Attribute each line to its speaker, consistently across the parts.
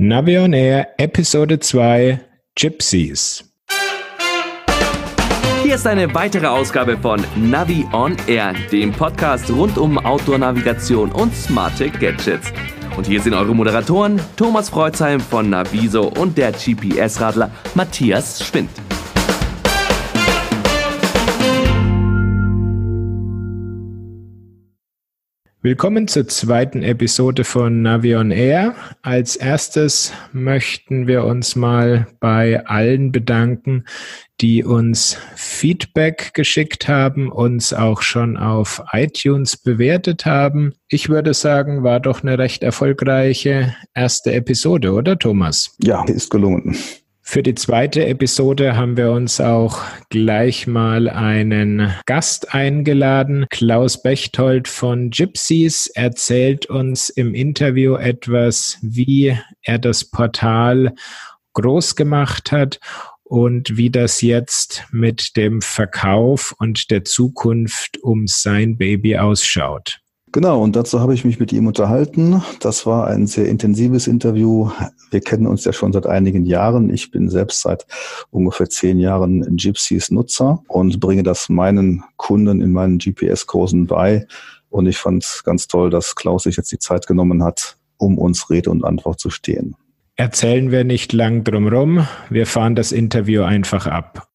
Speaker 1: Navi on Air Episode 2 Gypsies.
Speaker 2: Hier ist eine weitere Ausgabe von Navi on Air, dem Podcast rund um Outdoor-Navigation und smarte Gadgets. Und hier sind eure Moderatoren Thomas Freuzheim von Naviso und der GPS-Radler Matthias Schwind.
Speaker 1: Willkommen zur zweiten Episode von Navion Air. Als erstes möchten wir uns mal bei allen bedanken, die uns Feedback geschickt haben, uns auch schon auf iTunes bewertet haben. Ich würde sagen, war doch eine recht erfolgreiche erste Episode, oder Thomas?
Speaker 3: Ja, ist gelungen.
Speaker 1: Für die zweite Episode haben wir uns auch gleich mal einen Gast eingeladen. Klaus Bechtold von Gypsies erzählt uns im Interview etwas, wie er das Portal groß gemacht hat und wie das jetzt mit dem Verkauf und der Zukunft um sein Baby ausschaut.
Speaker 3: Genau, und dazu habe ich mich mit ihm unterhalten. Das war ein sehr intensives Interview. Wir kennen uns ja schon seit einigen Jahren. Ich bin selbst seit ungefähr zehn Jahren Gypsies Nutzer und bringe das meinen Kunden in meinen GPS-Kursen bei. Und ich fand es ganz toll, dass Klaus sich jetzt die Zeit genommen hat, um uns Rede und Antwort zu stehen.
Speaker 1: Erzählen wir nicht lang drumrum. Wir fahren das Interview einfach ab.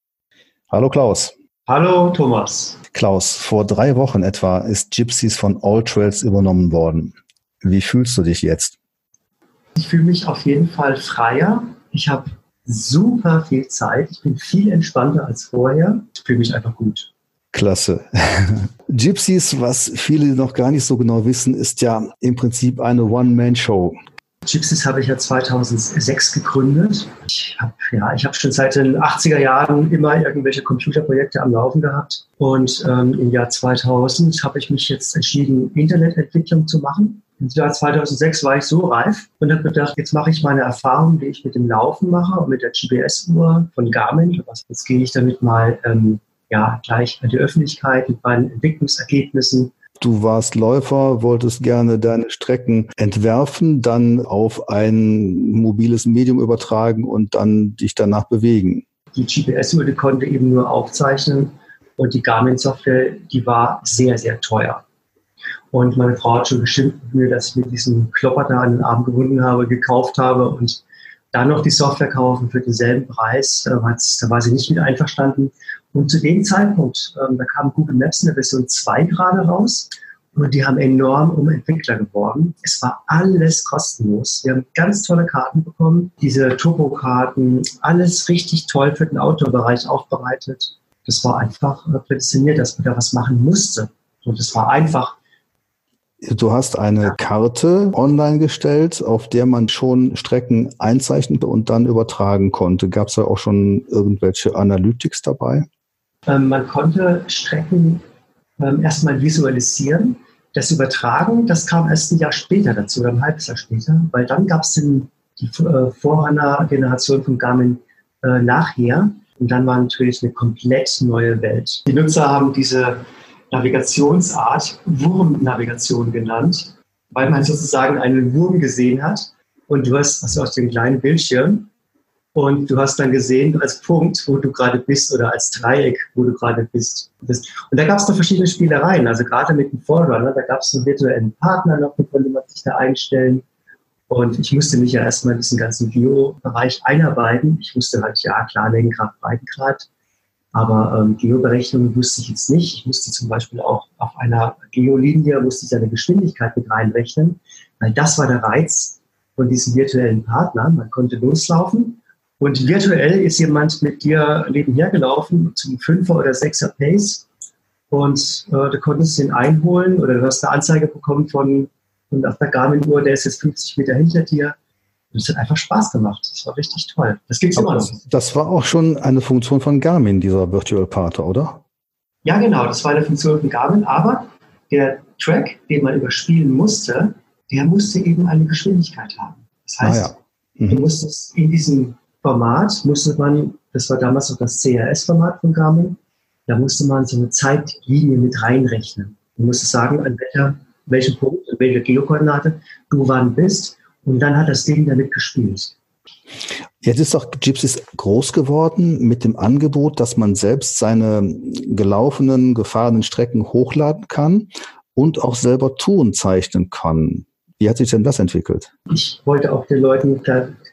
Speaker 3: Hallo Klaus.
Speaker 4: Hallo Thomas.
Speaker 3: Klaus, vor drei Wochen etwa ist Gypsies von All Trails übernommen worden. Wie fühlst du dich jetzt?
Speaker 4: Ich fühle mich auf jeden Fall freier. Ich habe super viel Zeit. Ich bin viel entspannter als vorher. Ich fühle mich einfach gut.
Speaker 3: Klasse. Gypsies, was viele noch gar nicht so genau wissen, ist ja im Prinzip eine One-Man-Show.
Speaker 4: Gypsies habe ich ja 2006 gegründet. Ich habe ja, hab schon seit den 80er Jahren immer irgendwelche Computerprojekte am Laufen gehabt. Und ähm, im Jahr 2000 habe ich mich jetzt entschieden, Internetentwicklung zu machen. Im Jahr 2006 war ich so reif und habe gedacht, jetzt mache ich meine Erfahrung, die ich mit dem Laufen mache und mit der GPS-Uhr von Garmin. Jetzt gehe ich damit mal ähm, ja, gleich an die Öffentlichkeit mit meinen Entwicklungsergebnissen
Speaker 3: Du warst Läufer, wolltest gerne deine Strecken entwerfen, dann auf ein mobiles Medium übertragen und dann dich danach bewegen.
Speaker 4: Die GPS-Uhr konnte eben nur aufzeichnen und die Garmin-Software, die war sehr, sehr teuer. Und meine Frau hat schon beschimpft mit mir, dass ich mir diesen Klopper da an den Arm gewunden habe, gekauft habe und dann noch die Software kaufen für denselben Preis. Da war sie nicht mit einverstanden. Und zu dem Zeitpunkt, ähm, da kam Google Maps in der Version 2 gerade raus und die haben enorm um Entwickler geworben. Es war alles kostenlos. Wir haben ganz tolle Karten bekommen, diese Turbo-Karten, alles richtig toll für den Outdoor-Bereich aufbereitet. Das war einfach äh, prädestiniert, dass man da was machen musste. Und es war einfach
Speaker 3: Du hast eine Karte online gestellt, auf der man schon Strecken einzeichnen und dann übertragen konnte. Gab es da auch schon irgendwelche Analytics dabei?
Speaker 4: Ähm, man konnte Strecken ähm, erstmal visualisieren. Das Übertragen, das kam erst ein Jahr später dazu, oder ein halbes Jahr später, weil dann gab es die äh, Vorrunner-Generation von Garmin äh, nachher. Und dann war natürlich eine komplett neue Welt. Die Nutzer haben diese Navigationsart Wurmnavigation genannt, weil man sozusagen einen Wurm gesehen hat und du hast also aus dem kleinen Bildschirm und du hast dann gesehen als Punkt, wo du gerade bist oder als Dreieck, wo du gerade bist. Und da gab es noch verschiedene Spielereien. Also gerade mit dem Forerunner, da gab es einen virtuellen Partner noch, mit konnte man sich da einstellen. Und ich musste mich ja erstmal in diesen ganzen Geo-Bereich einarbeiten. Ich wusste halt, ja, klar, Längengrad, Breitengrad. Aber ähm, Geoberechnungen wusste ich jetzt nicht. Ich musste zum Beispiel auch auf einer Geolinie, musste ich eine Geschwindigkeit mit reinrechnen, weil das war der Reiz von diesem virtuellen Partner. Man konnte loslaufen und virtuell ist jemand mit dir nebenher gelaufen zum Fünfer- oder Sechser Pace und äh, du konntest ihn einholen oder du hast eine Anzeige bekommen von, von auf der Garmin-Uhr, der ist jetzt 50 Meter hinter dir und es hat einfach Spaß gemacht. Das war richtig toll. Das gibt's immer noch.
Speaker 3: Das war auch schon eine Funktion von Garmin, dieser Virtual Partner, oder?
Speaker 4: Ja, genau. Das war eine Funktion von Garmin. Aber der Track, den man überspielen musste, der musste eben eine Geschwindigkeit haben. Das heißt, ah, ja. mhm. du musstest in diesem Format, musste man, das war damals noch das CRS-Format von Garmin, da musste man so eine Zeitlinie mit reinrechnen. Du musstest sagen, an welcher, welchem Punkt, an welcher Geokoordinate du wann bist Und dann hat das Ding damit gespielt.
Speaker 3: Jetzt ist doch Gypsies groß geworden mit dem Angebot, dass man selbst seine gelaufenen, gefahrenen Strecken hochladen kann und auch selber Touren zeichnen kann. Wie hat sich denn das entwickelt?
Speaker 4: Ich wollte auch den Leuten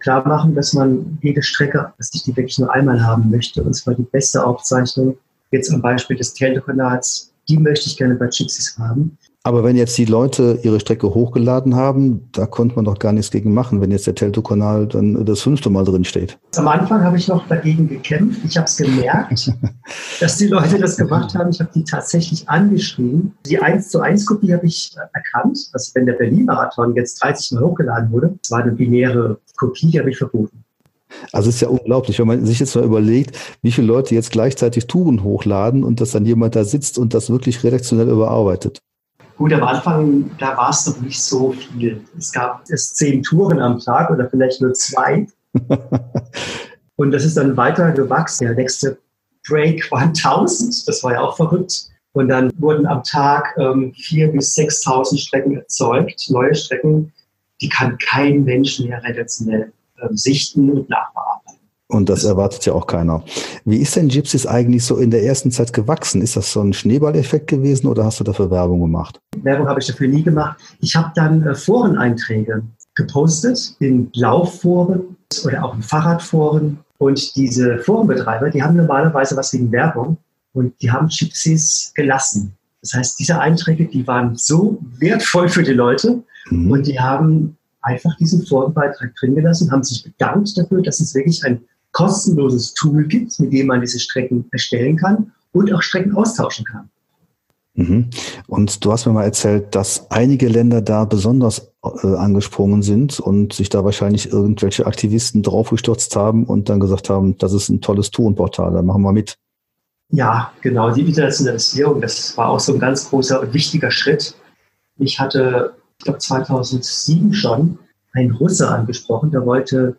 Speaker 4: klar, machen, dass man jede Strecke, dass ich die wirklich nur einmal haben möchte, und zwar die beste Aufzeichnung, jetzt am Beispiel des Teltokanals, die möchte ich gerne bei Gypsies haben.
Speaker 3: Aber wenn jetzt die Leute ihre Strecke hochgeladen haben, da konnte man doch gar nichts gegen machen, wenn jetzt der Telto-Kanal dann das fünfte Mal drin steht.
Speaker 4: Am Anfang habe ich noch dagegen gekämpft. Ich habe es gemerkt, dass die Leute das gemacht haben. Ich habe die tatsächlich angeschrieben. Die 1 zu 1 Kopie habe ich erkannt. Also wenn der Berlin-Marathon jetzt 30 Mal hochgeladen wurde, das war eine binäre Kopie, die habe ich verboten.
Speaker 3: Also es ist ja unglaublich, wenn man sich jetzt mal überlegt, wie viele Leute jetzt gleichzeitig Touren hochladen und dass dann jemand da sitzt und das wirklich redaktionell überarbeitet.
Speaker 4: Gut, am Anfang, da war es noch nicht so viel. Es gab erst zehn Touren am Tag oder vielleicht nur zwei. und das ist dann weiter gewachsen. Der nächste Break war 1000. Das war ja auch verrückt. Und dann wurden am Tag ähm, 4.000 bis 6.000 Strecken erzeugt, neue Strecken. Die kann kein Mensch mehr redaktionell äh, sichten und nachbearbeiten.
Speaker 3: Und das erwartet ja auch keiner. Wie ist denn Gypsies eigentlich so in der ersten Zeit gewachsen? Ist das so ein Schneeballeffekt gewesen oder hast du dafür Werbung gemacht?
Speaker 4: Werbung habe ich dafür nie gemacht. Ich habe dann äh, Foreneinträge gepostet in Laufforen oder auch in Fahrradforen. Und diese Forenbetreiber, die haben normalerweise was wegen Werbung und die haben Gypsies gelassen. Das heißt, diese Einträge, die waren so wertvoll für die Leute mhm. und die haben einfach diesen Forenbeitrag drin gelassen, haben sich bedankt dafür, dass es wirklich ein kostenloses Tool gibt, mit dem man diese Strecken erstellen kann und auch Strecken austauschen kann.
Speaker 3: Mhm. Und du hast mir mal erzählt, dass einige Länder da besonders äh, angesprungen sind und sich da wahrscheinlich irgendwelche Aktivisten draufgestürzt haben und dann gesagt haben, das ist ein tolles Tourenportal, da machen wir mit.
Speaker 4: Ja, genau, die Internationalisierung, das war auch so ein ganz großer und wichtiger Schritt. Ich hatte, ich glaube 2007 schon, einen Russe angesprochen, der wollte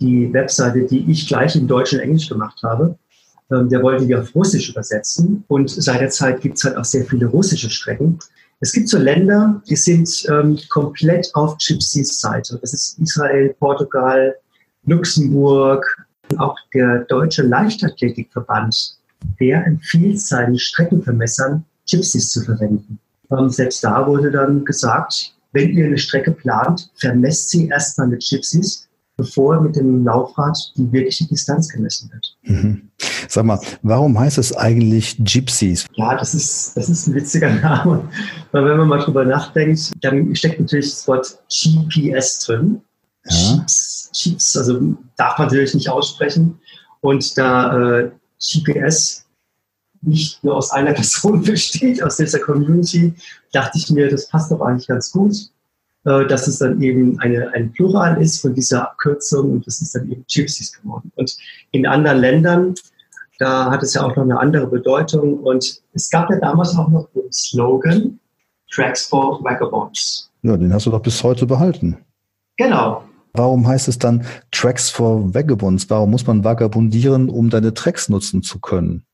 Speaker 4: die Webseite, die ich gleich in Deutsch und Englisch gemacht habe. Ähm, der wollte die auf Russisch übersetzen. Und seit der Zeit gibt es halt auch sehr viele russische Strecken. Es gibt so Länder, die sind ähm, komplett auf Gypsies Seite. Das ist Israel, Portugal, Luxemburg. Auch der Deutsche Leichtathletikverband, der empfiehlt seinen Streckenvermessern, Gypsies zu verwenden. Ähm, selbst da wurde dann gesagt, wenn ihr eine Strecke plant, vermesst sie erstmal mit Gypsies, bevor mit dem Laufrad die wirkliche Distanz gemessen wird.
Speaker 3: Mhm. Sag mal, warum heißt es eigentlich Gypsies?
Speaker 4: Ja, das ist, das ist ein witziger Name. Weil wenn man mal drüber nachdenkt, dann steckt natürlich das Wort GPS drin. Ja. Chips, Chips, also darf man natürlich nicht aussprechen. Und da äh, GPS nicht nur aus einer Person besteht, aus dieser Community, dachte ich mir, das passt doch eigentlich ganz gut. Äh, dass es dann eben eine, ein Plural ist von dieser Abkürzung und das ist dann eben Gypsies geworden. Und in anderen Ländern, da hat es ja auch noch eine andere Bedeutung und es gab ja damals auch noch den Slogan Tracks for Vagabonds.
Speaker 3: Ja, den hast du doch bis heute behalten.
Speaker 4: Genau.
Speaker 3: Warum heißt es dann Tracks for Vagabonds? Warum muss man vagabundieren, um deine Tracks nutzen zu können?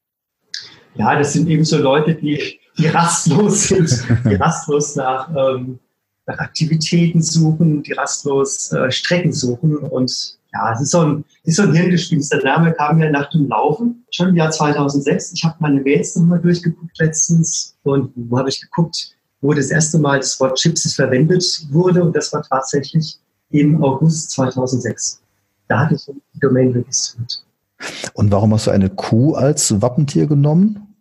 Speaker 4: Ja, das sind eben so Leute, die, die rastlos sind, die rastlos nach ähm, nach Aktivitäten suchen, die rastlos äh, Strecken suchen. Und ja, es ist so ein, ist so ein Hirngespinst. Der Name kam ja nach dem Laufen, schon im Jahr 2006. Ich habe meine Mails nochmal durchgeguckt letztens und wo habe ich geguckt, wo das erste Mal das Wort Chips verwendet wurde. Und das war tatsächlich im August 2006. Da hatte ich die Domain registriert.
Speaker 3: Und warum hast du eine Kuh als Wappentier genommen?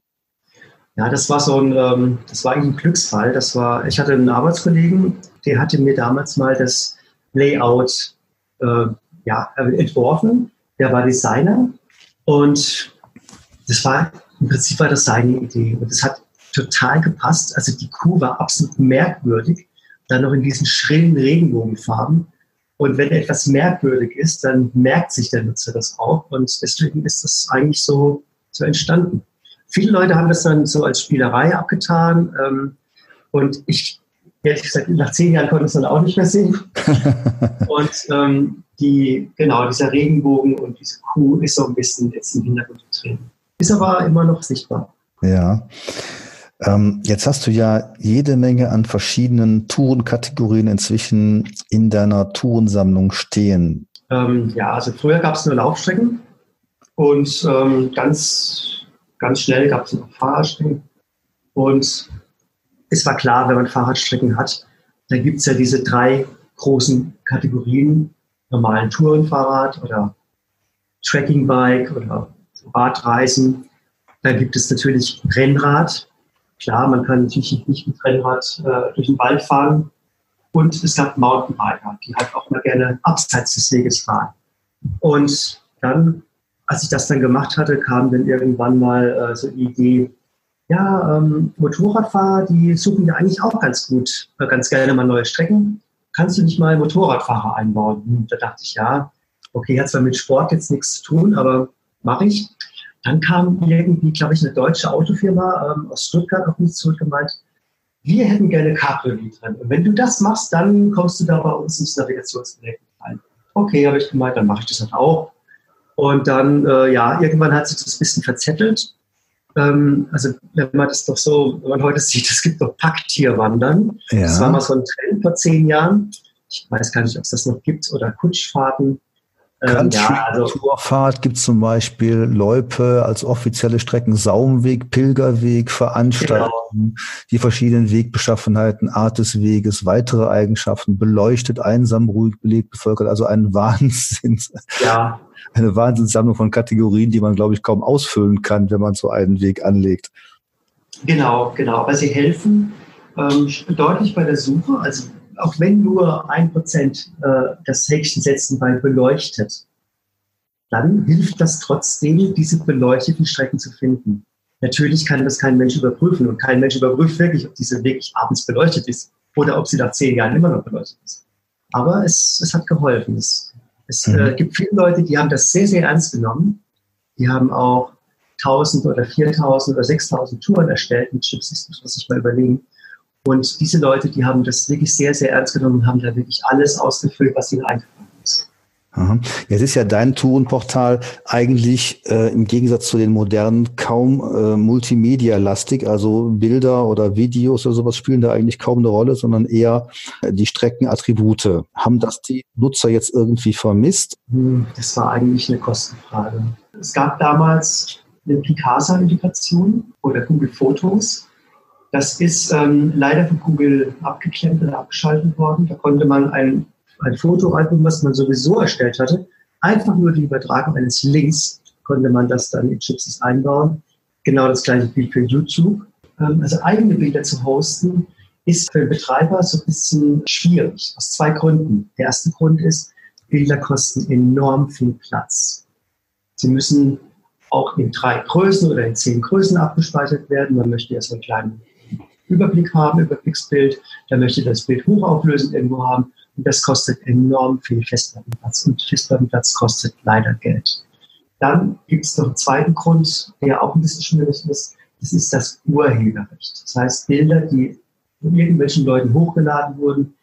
Speaker 4: Ja, das war so ein, ähm, das war eigentlich ein Glücksfall. Das war, ich hatte einen Arbeitskollegen, der hatte mir damals mal das Layout äh, ja, entworfen. Der war Designer und das war im Prinzip war das seine Idee und das hat total gepasst. Also die Kuh war absolut merkwürdig, dann noch in diesen schrillen Regenbogenfarben. Und wenn etwas merkwürdig ist, dann merkt sich der Nutzer das auch und deswegen ist das eigentlich so, so entstanden. Viele Leute haben das dann so als Spielerei abgetan. Ähm, und ich, ehrlich gesagt, nach zehn Jahren konnte ich es dann auch nicht mehr sehen. und ähm, die, genau, dieser Regenbogen und diese Kuh ist so ein bisschen jetzt im Hintergrund getreten. Ist aber immer noch sichtbar.
Speaker 3: Ja. Ähm, jetzt hast du ja jede Menge an verschiedenen Tourenkategorien inzwischen in deiner Tourensammlung stehen.
Speaker 4: Ähm, ja, also früher gab es nur Laufstrecken und ähm, ganz, ganz schnell gab es noch Fahrradstrecken. Und es war klar, wenn man Fahrradstrecken hat, dann gibt es ja diese drei großen Kategorien, normalen Tourenfahrrad oder Trekkingbike oder Radreisen. Dann gibt es natürlich Rennrad. Klar, man kann natürlich nicht mit Rennrad äh, durch den Wald fahren. Und es gab Mountainbiker, die halt auch mal gerne abseits des Weges fahren. Und dann, als ich das dann gemacht hatte, kam dann irgendwann mal äh, so die Idee, ja, ähm, Motorradfahrer, die suchen ja eigentlich auch ganz gut, äh, ganz gerne mal neue Strecken. Kannst du nicht mal Motorradfahrer einbauen? Hm, da dachte ich, ja, okay, hat zwar mit Sport jetzt nichts zu tun, aber mache ich. Dann kam irgendwie, glaube ich, eine deutsche Autofirma ähm, aus Stuttgart auf mich zurück und meint, wir hätten gerne Cabriolet drin. Und wenn du das machst, dann kommst du da bei uns ins Navigationsgerät rein. Okay, habe ich gemeint, dann mache ich das halt auch. Und dann, äh, ja, irgendwann hat sich das ein bisschen verzettelt. Ähm, also wenn man das doch so, wenn man heute sieht, es gibt doch Packtierwandern. Ja. Das war mal so ein Trend vor zehn Jahren. Ich weiß gar nicht, ob es das noch gibt oder Kutschfahrten.
Speaker 3: Ähm, ja, also, gibt es zum Beispiel Loipe als offizielle Strecken, Saumweg, Pilgerweg, Veranstaltungen, genau. die verschiedenen Wegbeschaffenheiten, Art des Weges, weitere Eigenschaften, beleuchtet, einsam, ruhig, belegt, bevölkert, also ein Wahnsinn. Ja. Eine Wahnsinnssammlung von Kategorien, die man, glaube ich, kaum ausfüllen kann, wenn man so einen Weg anlegt.
Speaker 4: Genau, genau. Aber sie helfen ähm, deutlich bei der Suche. Also auch wenn nur ein Prozent äh, das Häkchen setzen bei beleuchtet, dann hilft das trotzdem, diese beleuchteten Strecken zu finden. Natürlich kann das kein Mensch überprüfen und kein Mensch überprüft wirklich, ob diese wirklich abends beleuchtet ist oder ob sie nach zehn Jahren immer noch beleuchtet ist. Aber es, es hat geholfen. Es, es mhm. äh, gibt viele Leute, die haben das sehr, sehr ernst genommen. Die haben auch 1000 oder 4000 oder 6000 Touren erstellt mit Chips, das muss man sich mal überlegen. Und diese Leute, die haben das wirklich sehr, sehr ernst genommen und haben da wirklich alles ausgefüllt, was ihnen eingefallen.
Speaker 3: Aha. Jetzt ist ja dein Tourenportal eigentlich äh, im Gegensatz zu den modernen kaum äh, multimedia-lastig, also Bilder oder Videos oder sowas spielen da eigentlich kaum eine Rolle, sondern eher äh, die Streckenattribute. Haben das die Nutzer jetzt irgendwie vermisst?
Speaker 4: Hm, das war eigentlich eine Kostenfrage. Es gab damals eine Picasa-Integration oder Google Fotos das ist ähm, leider von Google abgeklemmt oder abgeschaltet worden. Da konnte man ein, ein Fotoalbum, was man sowieso erstellt hatte, einfach nur die Übertragung eines Links, konnte man das dann in Chipsys einbauen. Genau das gleiche Bild für YouTube. Ähm, also eigene Bilder zu hosten, ist für den Betreiber so ein bisschen schwierig, aus zwei Gründen. Der erste Grund ist, Bilder kosten enorm viel Platz. Sie müssen auch in drei Größen oder in zehn Größen abgespeichert werden. Man möchte so einen kleinen Überblick haben, Überblicksbild, der möchte das Bild hochauflösend irgendwo haben und das kostet enorm viel Festplattenplatz und Festplattenplatz kostet leider Geld. Dann gibt es noch einen zweiten Grund, der auch ein bisschen schwierig ist, das ist das Urheberrecht. Das heißt, Bilder, die von irgendwelchen Leuten hochgeladen wurden,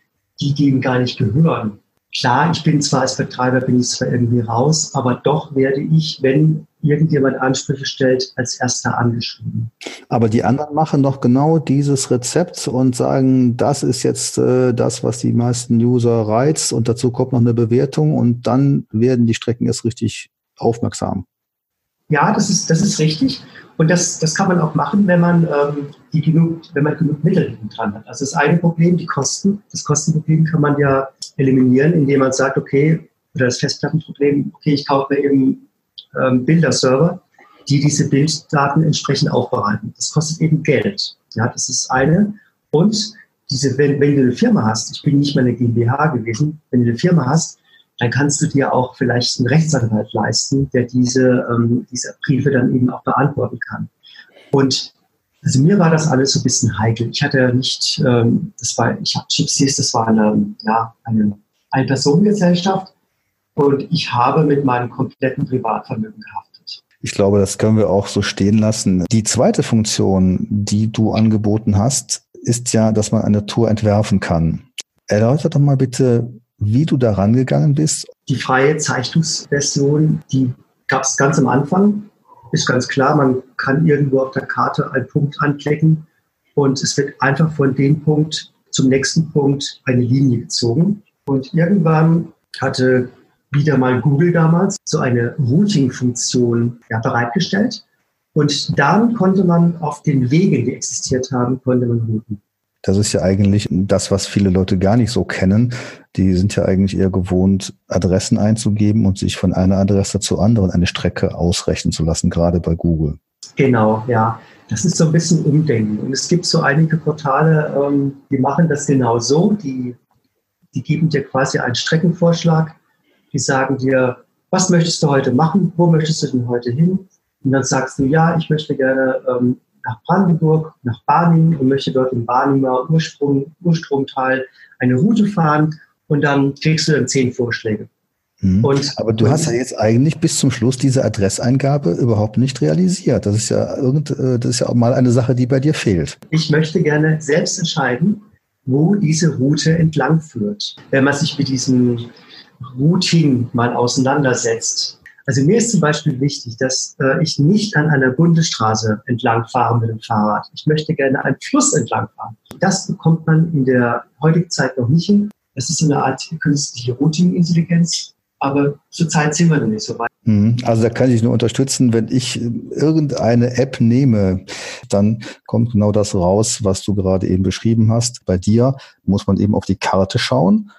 Speaker 4: die denen gar nicht gehören. Klar, ich bin zwar als Betreiber, bin ich zwar irgendwie raus, aber doch werde ich, wenn irgendjemand Ansprüche stellt, als erster angeschrieben.
Speaker 3: Aber die anderen machen doch genau dieses Rezept und sagen, das ist jetzt äh, das, was die meisten User reizt und dazu kommt noch eine Bewertung und dann werden die Strecken erst richtig aufmerksam.
Speaker 4: Ja, das ist, das ist richtig. Und das, das kann man auch machen, wenn man, ähm, die genug, wenn man genug Mittel dran hat. Also das eine Problem, die Kosten. Das Kostenproblem kann man ja eliminieren, indem man sagt, okay, oder das Festplattenproblem, okay, ich kaufe mir eben ähm, Bilderserver, die diese Bilddaten entsprechend aufbereiten. Das kostet eben Geld. Ja, das ist eine. Und diese, wenn, wenn du eine Firma hast, ich bin nicht mal eine GmbH gewesen, wenn du eine Firma hast, dann kannst du dir auch vielleicht einen Rechtsanwalt leisten, der diese, ähm, diese Briefe dann eben auch beantworten kann. Und also mir war das alles so ein bisschen heikel. Ich hatte ja nicht, ähm, das war, ich habe Gypsies, das war eine, ja, eine Ein-Personen-Gesellschaft und ich habe mit meinem kompletten Privatvermögen gehaftet.
Speaker 3: Ich glaube, das können wir auch so stehen lassen. Die zweite Funktion, die du angeboten hast, ist ja, dass man eine Tour entwerfen kann. Erläuter doch mal bitte, wie du da rangegangen bist.
Speaker 4: Die freie Zeichnungsversion, die gab es ganz am Anfang. Ist ganz klar, man kann irgendwo auf der Karte einen Punkt anklicken und es wird einfach von dem Punkt zum nächsten Punkt eine Linie gezogen. Und irgendwann hatte wieder mal Google damals so eine Routing-Funktion ja, bereitgestellt. Und dann konnte man auf den Wegen, die existiert haben, konnte man routen.
Speaker 3: Das ist ja eigentlich das, was viele Leute gar nicht so kennen. Die sind ja eigentlich eher gewohnt, Adressen einzugeben und sich von einer Adresse zur anderen eine Strecke ausrechnen zu lassen, gerade bei Google.
Speaker 4: Genau, ja. Das ist so ein bisschen Umdenken. Und es gibt so einige Portale, ähm, die machen das genau so. Die, die geben dir quasi einen Streckenvorschlag. Die sagen dir, was möchtest du heute machen? Wo möchtest du denn heute hin? Und dann sagst du, ja, ich möchte gerne ähm, nach Brandenburg, nach Barnim und möchte dort im Barnimer Ursprung, Urstromtal eine Route fahren. Und dann kriegst du dann zehn Vorschläge.
Speaker 3: Mhm. Und, Aber du hast ja jetzt eigentlich bis zum Schluss diese Adresseingabe überhaupt nicht realisiert. Das ist ja irgend, äh, das ist ja auch mal eine Sache, die bei dir fehlt.
Speaker 4: Ich möchte gerne selbst entscheiden, wo diese Route entlang führt. Wenn man sich mit diesem Routing mal auseinandersetzt. Also mir ist zum Beispiel wichtig, dass äh, ich nicht an einer Bundesstraße entlang fahre mit dem Fahrrad. Ich möchte gerne einen Fluss entlang fahren. Das bekommt man in der heutigen Zeit noch nicht hin. Das ist eine Art künstliche Routing-Intelligenz. Aber zurzeit sind wir noch nicht so weit.
Speaker 3: Mhm. Also da kann ich nur unterstützen, wenn ich irgendeine App nehme, dann kommt genau das raus, was du gerade eben beschrieben hast. Bei dir muss man eben auf die Karte schauen.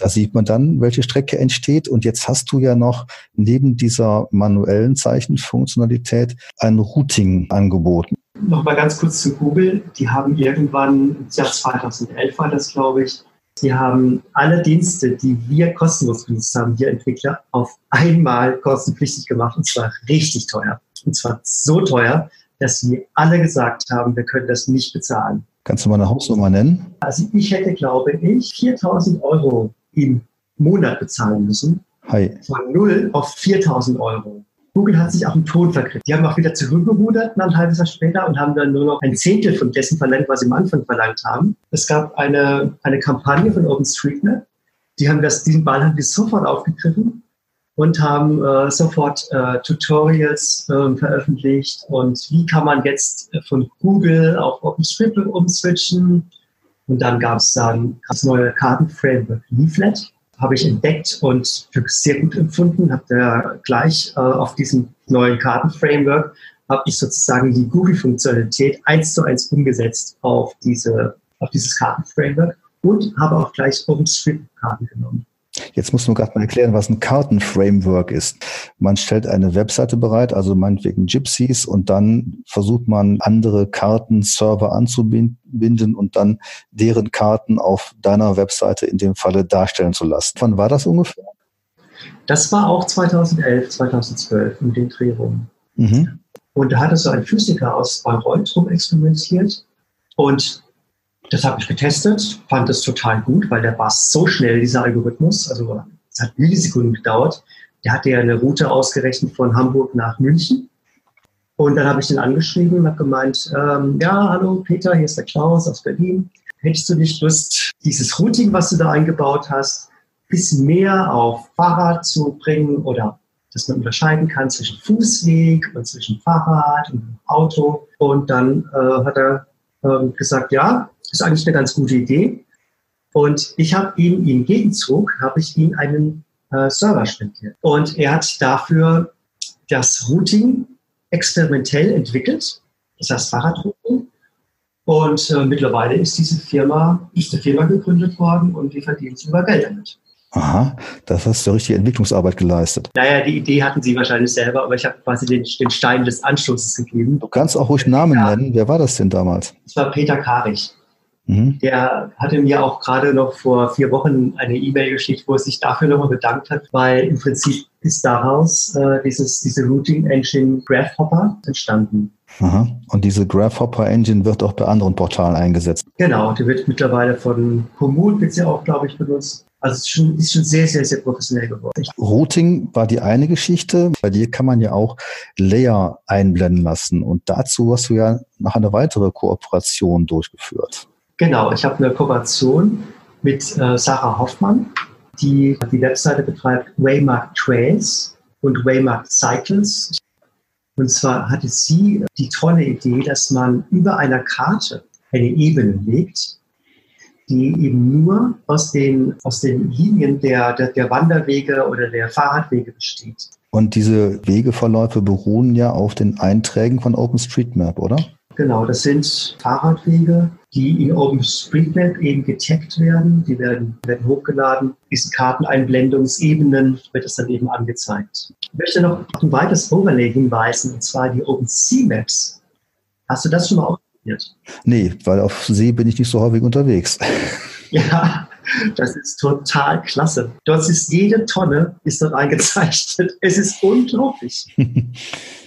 Speaker 3: Da sieht man dann, welche Strecke entsteht. Und jetzt hast du ja noch neben dieser manuellen Zeichenfunktionalität ein Routing angeboten.
Speaker 4: Nochmal ganz kurz zu Google. Die haben irgendwann, im Jahr 2011 war das, glaube ich, Sie haben alle Dienste, die wir kostenlos genutzt haben, wir Entwickler, auf einmal kostenpflichtig gemacht und zwar richtig teuer. Und zwar so teuer, dass wir alle gesagt haben, wir können das nicht bezahlen.
Speaker 3: Kannst du mal eine Hausnummer nennen?
Speaker 4: Also ich hätte, glaube ich, 4000 Euro im Monat bezahlen müssen.
Speaker 3: Hi.
Speaker 4: Von 0 auf 4000 Euro. Google hat sich auch im Ton vergriffen. Die haben auch wieder zurückgerudert ein halbes Jahr später und haben dann nur noch ein Zehntel von dessen verlangt, was sie am Anfang verlangt haben. Es gab eine, eine Kampagne von OpenStreetMap. Die haben das, diesen Ball haben die sofort aufgegriffen und haben äh, sofort äh, Tutorials äh, veröffentlicht und wie kann man jetzt von Google auf OpenStreetMap umswitchen. Und dann gab es dann das neue Kartenframework Leaflet habe ich entdeckt und für sehr gut empfunden. Habe da gleich äh, auf diesem neuen Kartenframework habe ich sozusagen die Google-Funktionalität eins zu eins umgesetzt auf diese auf dieses Kartenframework und habe auch gleich OpenStreetMap-Karten genommen.
Speaker 3: Jetzt muss man gerade mal erklären, was ein Kartenframework ist. Man stellt eine Webseite bereit, also meinetwegen Gypsies, und dann versucht man andere Kartenserver anzubinden und dann deren Karten auf deiner Webseite in dem Falle darstellen zu lassen. Wann war das ungefähr?
Speaker 4: Das war auch 2011, 2012 um den Dreh rum. Mhm. Und da hatte so ein Physiker aus Bayreuth rum experimentiert und das habe ich getestet, fand es total gut, weil der war so schnell, dieser Algorithmus. Also es hat Millisekunden gedauert. Der hatte ja eine Route ausgerechnet von Hamburg nach München. Und dann habe ich den angeschrieben und habe gemeint, ähm, ja, hallo Peter, hier ist der Klaus aus Berlin. Hättest du nicht Lust, dieses Routing, was du da eingebaut hast, ein bisschen mehr auf Fahrrad zu bringen oder dass man unterscheiden kann zwischen Fußweg und zwischen Fahrrad und Auto. Und dann äh, hat er äh, gesagt, ja, ist eigentlich eine ganz gute Idee. Und ich habe ihm im Gegenzug, habe ich ihm einen äh, Server spendiert. Und er hat dafür das Routing experimentell entwickelt, das heißt Fahrradrouting. Und äh, mittlerweile ist diese Firma, ist eine Firma gegründet worden und die verdienen sogar Geld damit.
Speaker 3: Aha, das hast du richtige Entwicklungsarbeit geleistet.
Speaker 4: Naja, die Idee hatten sie wahrscheinlich selber, aber ich habe quasi den, den, Stein des Anstoßes gegeben.
Speaker 3: Du kannst auch ruhig Namen ja. nennen. Wer war das denn damals?
Speaker 4: Das war Peter Karich. Mhm. Der hatte mir auch gerade noch vor vier Wochen eine E-Mail geschickt, wo er sich dafür nochmal bedankt hat, weil im Prinzip ist daraus äh, dieses, diese Routing Engine Graphhopper entstanden.
Speaker 3: Aha. Und diese Graphhopper Engine wird auch bei anderen Portalen eingesetzt.
Speaker 4: Genau, die wird mittlerweile von Komoot wird sie auch, glaube ich, benutzt. Also es ist schon, ist schon sehr, sehr, sehr professionell geworden.
Speaker 3: Routing war die eine Geschichte. Bei dir kann man ja auch Layer einblenden lassen. Und dazu hast du ja noch eine weitere Kooperation durchgeführt.
Speaker 4: Genau, ich habe eine Kooperation mit äh, Sarah Hoffmann, die die Webseite betreibt Waymark Trails und Waymark Cycles. Und zwar hatte sie die tolle Idee, dass man über einer Karte eine Ebene legt, die eben nur aus den, aus den Linien der, der, der Wanderwege oder der Fahrradwege besteht.
Speaker 3: Und diese Wegeverläufe beruhen ja auf den Einträgen von OpenStreetMap, oder?
Speaker 4: Genau, das sind Fahrradwege, die in OpenStreetMap eben getaggt werden. Die werden, werden hochgeladen. Diese Karteneinblendungsebenen wird es dann eben angezeigt. Ich möchte noch auf ein weiteres Overlay hinweisen, und zwar die OpenSea-Maps. Hast du das schon mal ausprobiert?
Speaker 3: Nee, weil auf See bin ich nicht so häufig unterwegs.
Speaker 4: Ja, das ist total klasse. Dort ist jede Tonne ist dort eingezeichnet. Es ist unglaublich.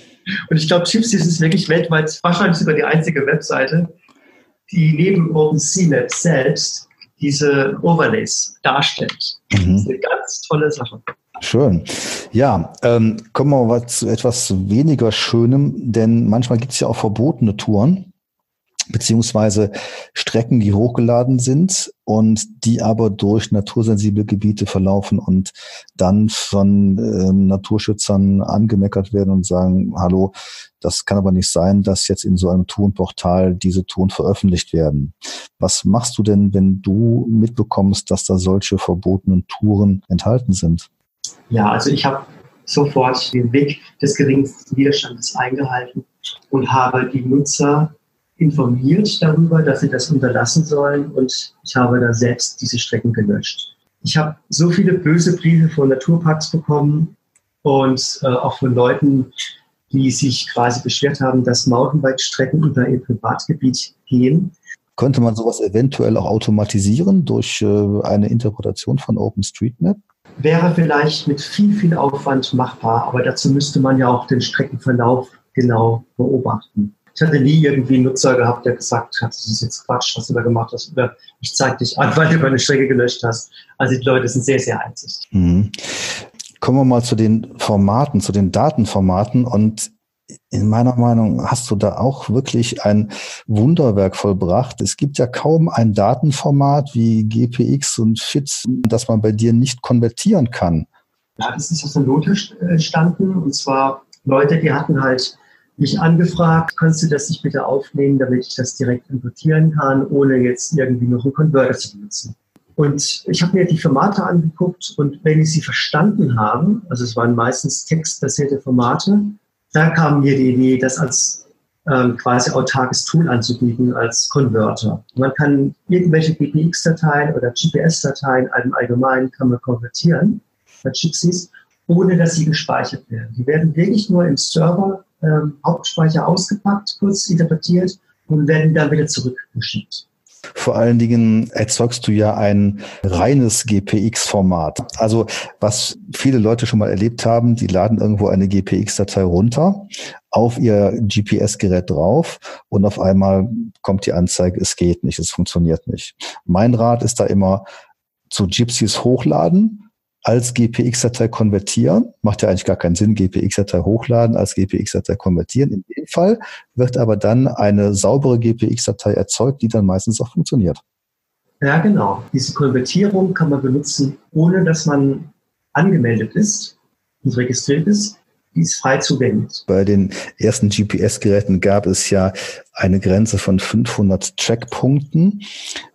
Speaker 4: Und ich glaube, Gypsys ist wirklich weltweit wahrscheinlich sogar die einzige Webseite, die neben OpenCMap selbst diese Overlays darstellt. Mhm. Das ist eine ganz tolle Sache.
Speaker 3: Schön. Ja, ähm, kommen wir mal zu etwas weniger Schönem, denn manchmal gibt es ja auch verbotene Touren beziehungsweise Strecken, die hochgeladen sind und die aber durch natursensible Gebiete verlaufen und dann von ähm, Naturschützern angemeckert werden und sagen, hallo, das kann aber nicht sein, dass jetzt in so einem Tonportal diese Ton veröffentlicht werden. Was machst du denn, wenn du mitbekommst, dass da solche verbotenen Touren enthalten sind?
Speaker 4: Ja, also ich habe sofort den Weg des geringsten Widerstandes eingehalten und habe die Nutzer informiert darüber, dass sie das unterlassen sollen und ich habe da selbst diese Strecken gelöscht. Ich habe so viele böse Briefe von Naturparks bekommen und äh, auch von Leuten, die sich quasi beschwert haben, dass Mountainbike-Strecken über ihr Privatgebiet gehen.
Speaker 3: Könnte man sowas eventuell auch automatisieren durch äh, eine Interpretation von OpenStreetMap?
Speaker 4: Wäre vielleicht mit viel, viel Aufwand machbar, aber dazu müsste man ja auch den Streckenverlauf genau beobachten. Ich hatte nie irgendwie einen Nutzer gehabt, der gesagt hat, das ist jetzt Quatsch, was du da gemacht hast. Oder ich zeige dich an, weil du meine Strecke gelöscht hast. Also die Leute sind sehr, sehr einzig. Mhm.
Speaker 3: Kommen wir mal zu den Formaten, zu den Datenformaten. Und in meiner Meinung hast du da auch wirklich ein Wunderwerk vollbracht. Es gibt ja kaum ein Datenformat wie GPX und FIT, das man bei dir nicht konvertieren kann.
Speaker 4: Ja, das ist aus der Not entstanden. Und zwar Leute, die hatten halt mich angefragt, kannst du das nicht bitte aufnehmen, damit ich das direkt importieren kann, ohne jetzt irgendwie noch einen Converter zu benutzen. Und ich habe mir die Formate angeguckt und wenn ich sie verstanden habe, also es waren meistens textbasierte Formate, da kam mir die Idee, das als ähm, quasi autarkes Tool anzubieten als Converter. Man kann irgendwelche GPX-Dateien oder GPS-Dateien im Allgemeinen kann man konvertieren bei Gypsies, ohne dass sie gespeichert werden. Die werden wirklich nur im Server ähm, Hauptspeicher ausgepackt, kurz interpretiert und werden dann wieder zurückgeschickt.
Speaker 3: Vor allen Dingen erzeugst du ja ein reines GPX-Format. Also was viele Leute schon mal erlebt haben, die laden irgendwo eine GPX-Datei runter, auf ihr GPS-Gerät drauf und auf einmal kommt die Anzeige, es geht nicht, es funktioniert nicht. Mein Rat ist da immer zu Gypsies hochladen, als GPX-Datei konvertieren. Macht ja eigentlich gar keinen Sinn, GPX-Datei hochladen, als GPX-Datei konvertieren. In dem Fall wird aber dann eine saubere GPX-Datei erzeugt, die dann meistens auch funktioniert.
Speaker 4: Ja, genau. Diese Konvertierung kann man benutzen, ohne dass man angemeldet ist und registriert ist die ist frei zugänglich.
Speaker 3: Bei den ersten GPS-Geräten gab es ja eine Grenze von 500 Checkpunkten.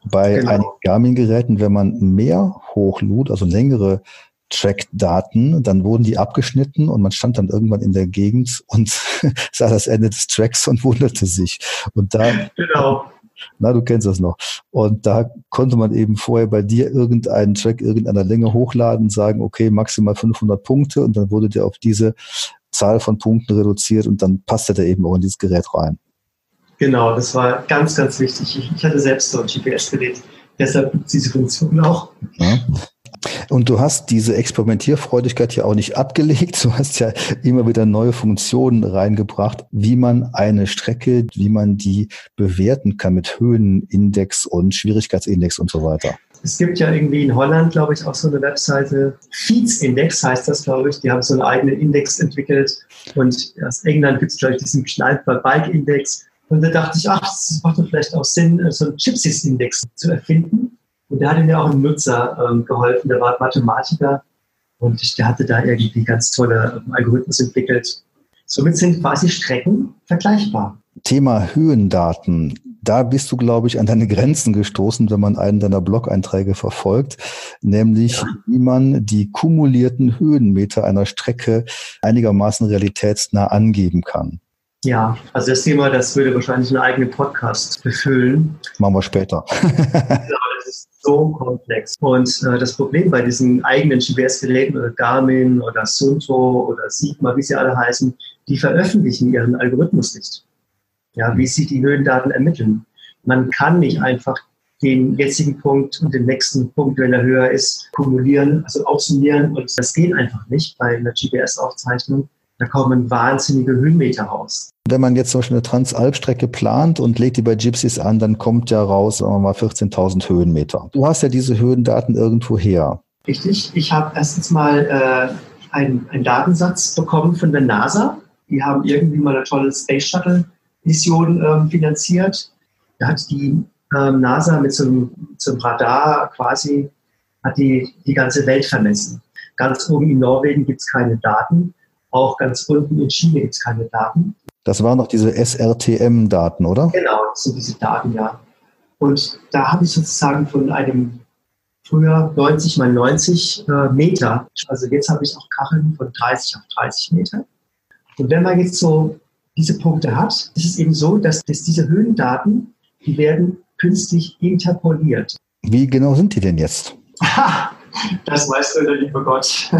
Speaker 3: Bei genau. einigen Garmin-Geräten, wenn man mehr hochlud, also längere Track-Daten, dann wurden die abgeschnitten und man stand dann irgendwann in der Gegend und sah das Ende des Tracks und wunderte sich. Und da genau. Na, du kennst das noch. Und da konnte man eben vorher bei dir irgendeinen Track irgendeiner Länge hochladen, sagen, okay, maximal 500 Punkte und dann wurde der auf diese Zahl von Punkten reduziert und dann passte der eben auch in dieses Gerät rein.
Speaker 4: Genau, das war ganz, ganz wichtig. Ich, hatte selbst so ein GPS-Gerät, deshalb diese Funktion auch. Ja.
Speaker 3: Und du hast diese Experimentierfreudigkeit ja auch nicht abgelegt. Du hast ja immer wieder neue Funktionen reingebracht, wie man eine Strecke, wie man die bewerten kann mit Höhenindex und Schwierigkeitsindex und so weiter.
Speaker 4: Es gibt ja irgendwie in Holland, glaube ich, auch so eine Webseite. Feeds Index heißt das, glaube ich. Die haben so einen eigenen Index entwickelt. Und aus England gibt es, glaube ich, diesen Kneiper Bike Index. Und da dachte ich, ach, das macht doch vielleicht auch Sinn, so einen Gypsies Index zu erfinden und da hatte mir auch ein Nutzer ähm, geholfen, der war Mathematiker und der hatte da irgendwie ganz tolle ähm, Algorithmus entwickelt. Somit sind quasi Strecken vergleichbar.
Speaker 3: Thema Höhendaten. Da bist du, glaube ich, an deine Grenzen gestoßen, wenn man einen deiner Blog-Einträge verfolgt, nämlich ja. wie man die kumulierten Höhenmeter einer Strecke einigermaßen realitätsnah angeben kann.
Speaker 4: Ja, also das Thema, das würde wahrscheinlich einen eigenen Podcast befüllen.
Speaker 3: Machen wir später.
Speaker 4: ist so komplex. Und äh, das Problem bei diesen eigenen GPS-Geräten oder Garmin oder Sunto oder Sigma, wie sie alle heißen, die veröffentlichen ihren Algorithmus nicht. Ja, wie sie die Höhendaten ermitteln. Man kann nicht einfach den jetzigen Punkt und den nächsten Punkt, wenn er höher ist, kumulieren, also aufsummieren. Und das geht einfach nicht bei einer GPS-Aufzeichnung. Da kommen wahnsinnige Höhenmeter raus.
Speaker 3: Wenn man jetzt zum Beispiel eine Transalp-Strecke plant und legt die bei Gypsies an, dann kommt ja raus, sagen wir mal, 14.000 Höhenmeter. Du hast ja diese Höhendaten irgendwo her.
Speaker 4: Richtig. Ich habe erstens mal äh, einen, Datensatz bekommen von der NASA. Die haben irgendwie mal eine tolle Space Shuttle-Mission ähm, finanziert. Da hat die ähm, NASA mit so einem, Radar quasi hat die, die ganze Welt vermessen. Ganz oben in Norwegen gibt es keine Daten. Auch ganz unten in Chile gibt es keine Daten.
Speaker 3: Das waren noch diese SRTM-Daten, oder?
Speaker 4: Genau, das sind diese Daten, ja. Und da habe ich sozusagen von einem früher 90 mal 90 äh, Meter, also jetzt habe ich auch Kacheln von 30 auf 30 Meter. Und wenn man jetzt so diese Punkte hat, ist es eben so, dass, dass diese Höhendaten, die werden künstlich interpoliert.
Speaker 3: Wie genau sind die denn jetzt?
Speaker 4: das weißt du, der liebe Gott.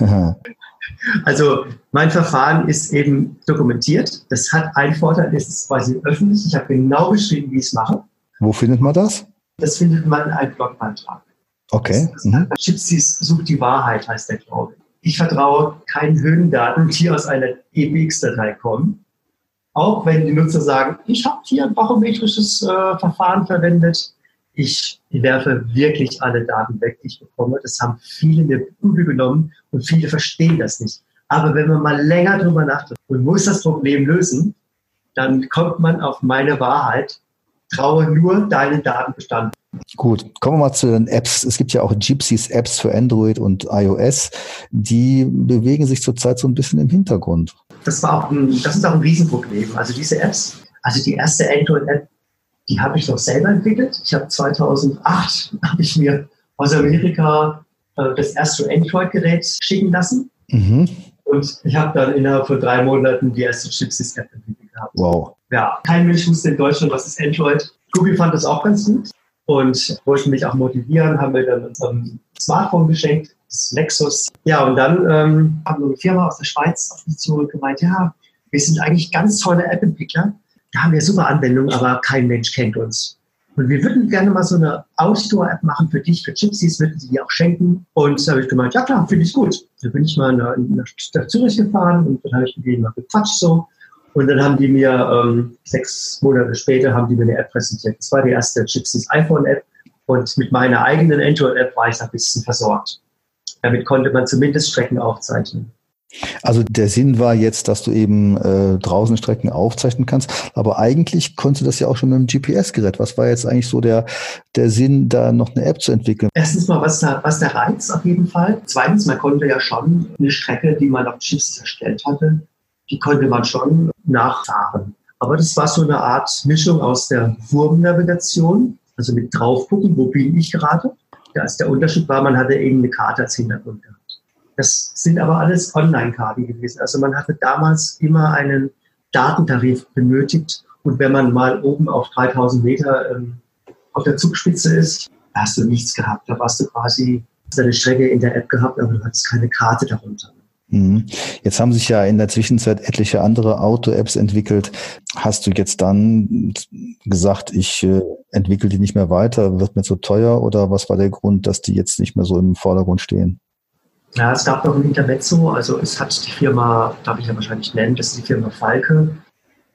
Speaker 4: Also mein Verfahren ist eben dokumentiert. Das hat einen Vorteil, es ist quasi öffentlich. Ich habe genau beschrieben, wie ich es mache.
Speaker 3: Wo findet man das?
Speaker 4: Das findet man in einem Blogbeitrag.
Speaker 3: Okay.
Speaker 4: Das, das mhm. Gypsies sucht die Wahrheit, heißt der Glaube. Ich vertraue keinen Höhendaten, die aus einer EBX-Datei kommen. Auch wenn die Nutzer sagen, ich habe hier ein barometrisches äh, Verfahren verwendet, ich werfe wirklich alle Daten weg, die ich bekomme. Das haben viele mir übel genommen und viele verstehen das nicht. Aber wenn man mal länger drüber nachdenkt und muss das Problem lösen, dann kommt man auf meine Wahrheit. Traue nur deinen Datenbestand.
Speaker 3: Gut, kommen wir mal zu den Apps. Es gibt ja auch Gypsies Apps für Android und iOS. Die bewegen sich zurzeit so ein bisschen im Hintergrund.
Speaker 4: Das war auch ein, das ist auch ein Riesenproblem. Also diese Apps, also die erste Android-App die habe ich noch selber entwickelt. Ich habe 2008 habe ich mir aus Amerika äh, das erste Android-Gerät schicken lassen. Mhm. Und ich habe dann innerhalb von drei Monaten die erste Chipsys-App entwickelt gehabt.
Speaker 3: Wow.
Speaker 4: Ja, kein Mensch wusste in Deutschland, was ist Android. Google fand das auch ganz gut und wollte mich auch motivieren, haben mir dann unser Smartphone geschenkt, das Nexus. Ja, und dann ähm, haben wir eine Firma aus der Schweiz auf mich zurückgemeint, ja, wir sind eigentlich ganz tolle App-Entwickler, da haben wir super Anwendungen, aber kein Mensch kennt uns. Und wir würden gerne mal so eine Outdoor-App machen für dich, für Gypsies, würden sie dir auch schenken. Und da habe ich gemeint, ja klar, finde ich gut. Da bin ich mal nach, nach Zürich gefahren und dann habe ich mit denen mal gequatscht so. Und dann haben die mir ähm, sechs Monate später haben die mir eine App präsentiert. Das war die erste Gypsies iPhone-App. Und mit meiner eigenen Android-App war ich ein bisschen versorgt. Damit konnte man zumindest Strecken aufzeichnen.
Speaker 3: Also der Sinn war jetzt, dass du eben äh, draußen Strecken aufzeichnen kannst, aber eigentlich konntest du das ja auch schon mit dem GPS-Gerät. Was war jetzt eigentlich so der, der Sinn, da noch eine App zu entwickeln?
Speaker 4: Erstens mal, was, da, was der Reiz auf jeden Fall. Zweitens, man konnte ja schon eine Strecke, die man auf Chips erstellt hatte, die konnte man schon nachfahren. Aber das war so eine Art Mischung aus der Wurmnavigation, also mit draufgucken, wo bin ich gerade. Da ist der Unterschied war, man hatte eben eine Karte als Hintergrund gehabt. Das sind aber alles Online-Karten gewesen. Also man hatte damals immer einen Datentarif benötigt. Und wenn man mal oben auf 3000 Meter ähm, auf der Zugspitze ist, hast du nichts gehabt. Da warst du quasi deine Strecke in der App gehabt, aber du hattest keine Karte darunter.
Speaker 3: Mhm. Jetzt haben sich ja in der Zwischenzeit etliche andere Auto-Apps entwickelt. Hast du jetzt dann gesagt, ich äh, entwickle die nicht mehr weiter, wird mir zu teuer oder was war der Grund, dass die jetzt nicht mehr so im Vordergrund stehen?
Speaker 4: Ja, es gab noch ein Intermezzo, also es hat die Firma, darf ich ja wahrscheinlich nennen, das ist die Firma Falke,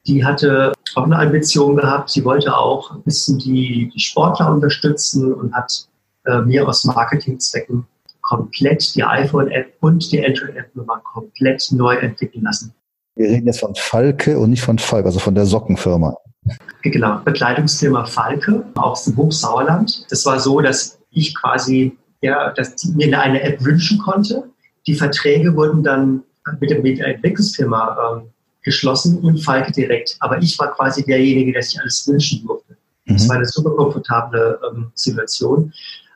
Speaker 4: die hatte auch eine Ambition gehabt, sie wollte auch ein bisschen die, die Sportler unterstützen und hat äh, mir aus Marketingzwecken komplett die iPhone-App und die Android-App nochmal komplett neu entwickeln lassen.
Speaker 3: Wir reden jetzt von Falke und nicht von Falk, also von der Sockenfirma.
Speaker 4: Genau, Bekleidungsfirma Falke aus dem Hochsauerland. Das war so, dass ich quasi ja, dass ich mir eine App wünschen konnte. Die Verträge wurden dann mit der, Entwicklungsfirma ähm, geschlossen und Falke direkt. Aber ich war quasi derjenige, der sich alles wünschen durfte. Das mhm. war eine super komfortable ähm, Situation.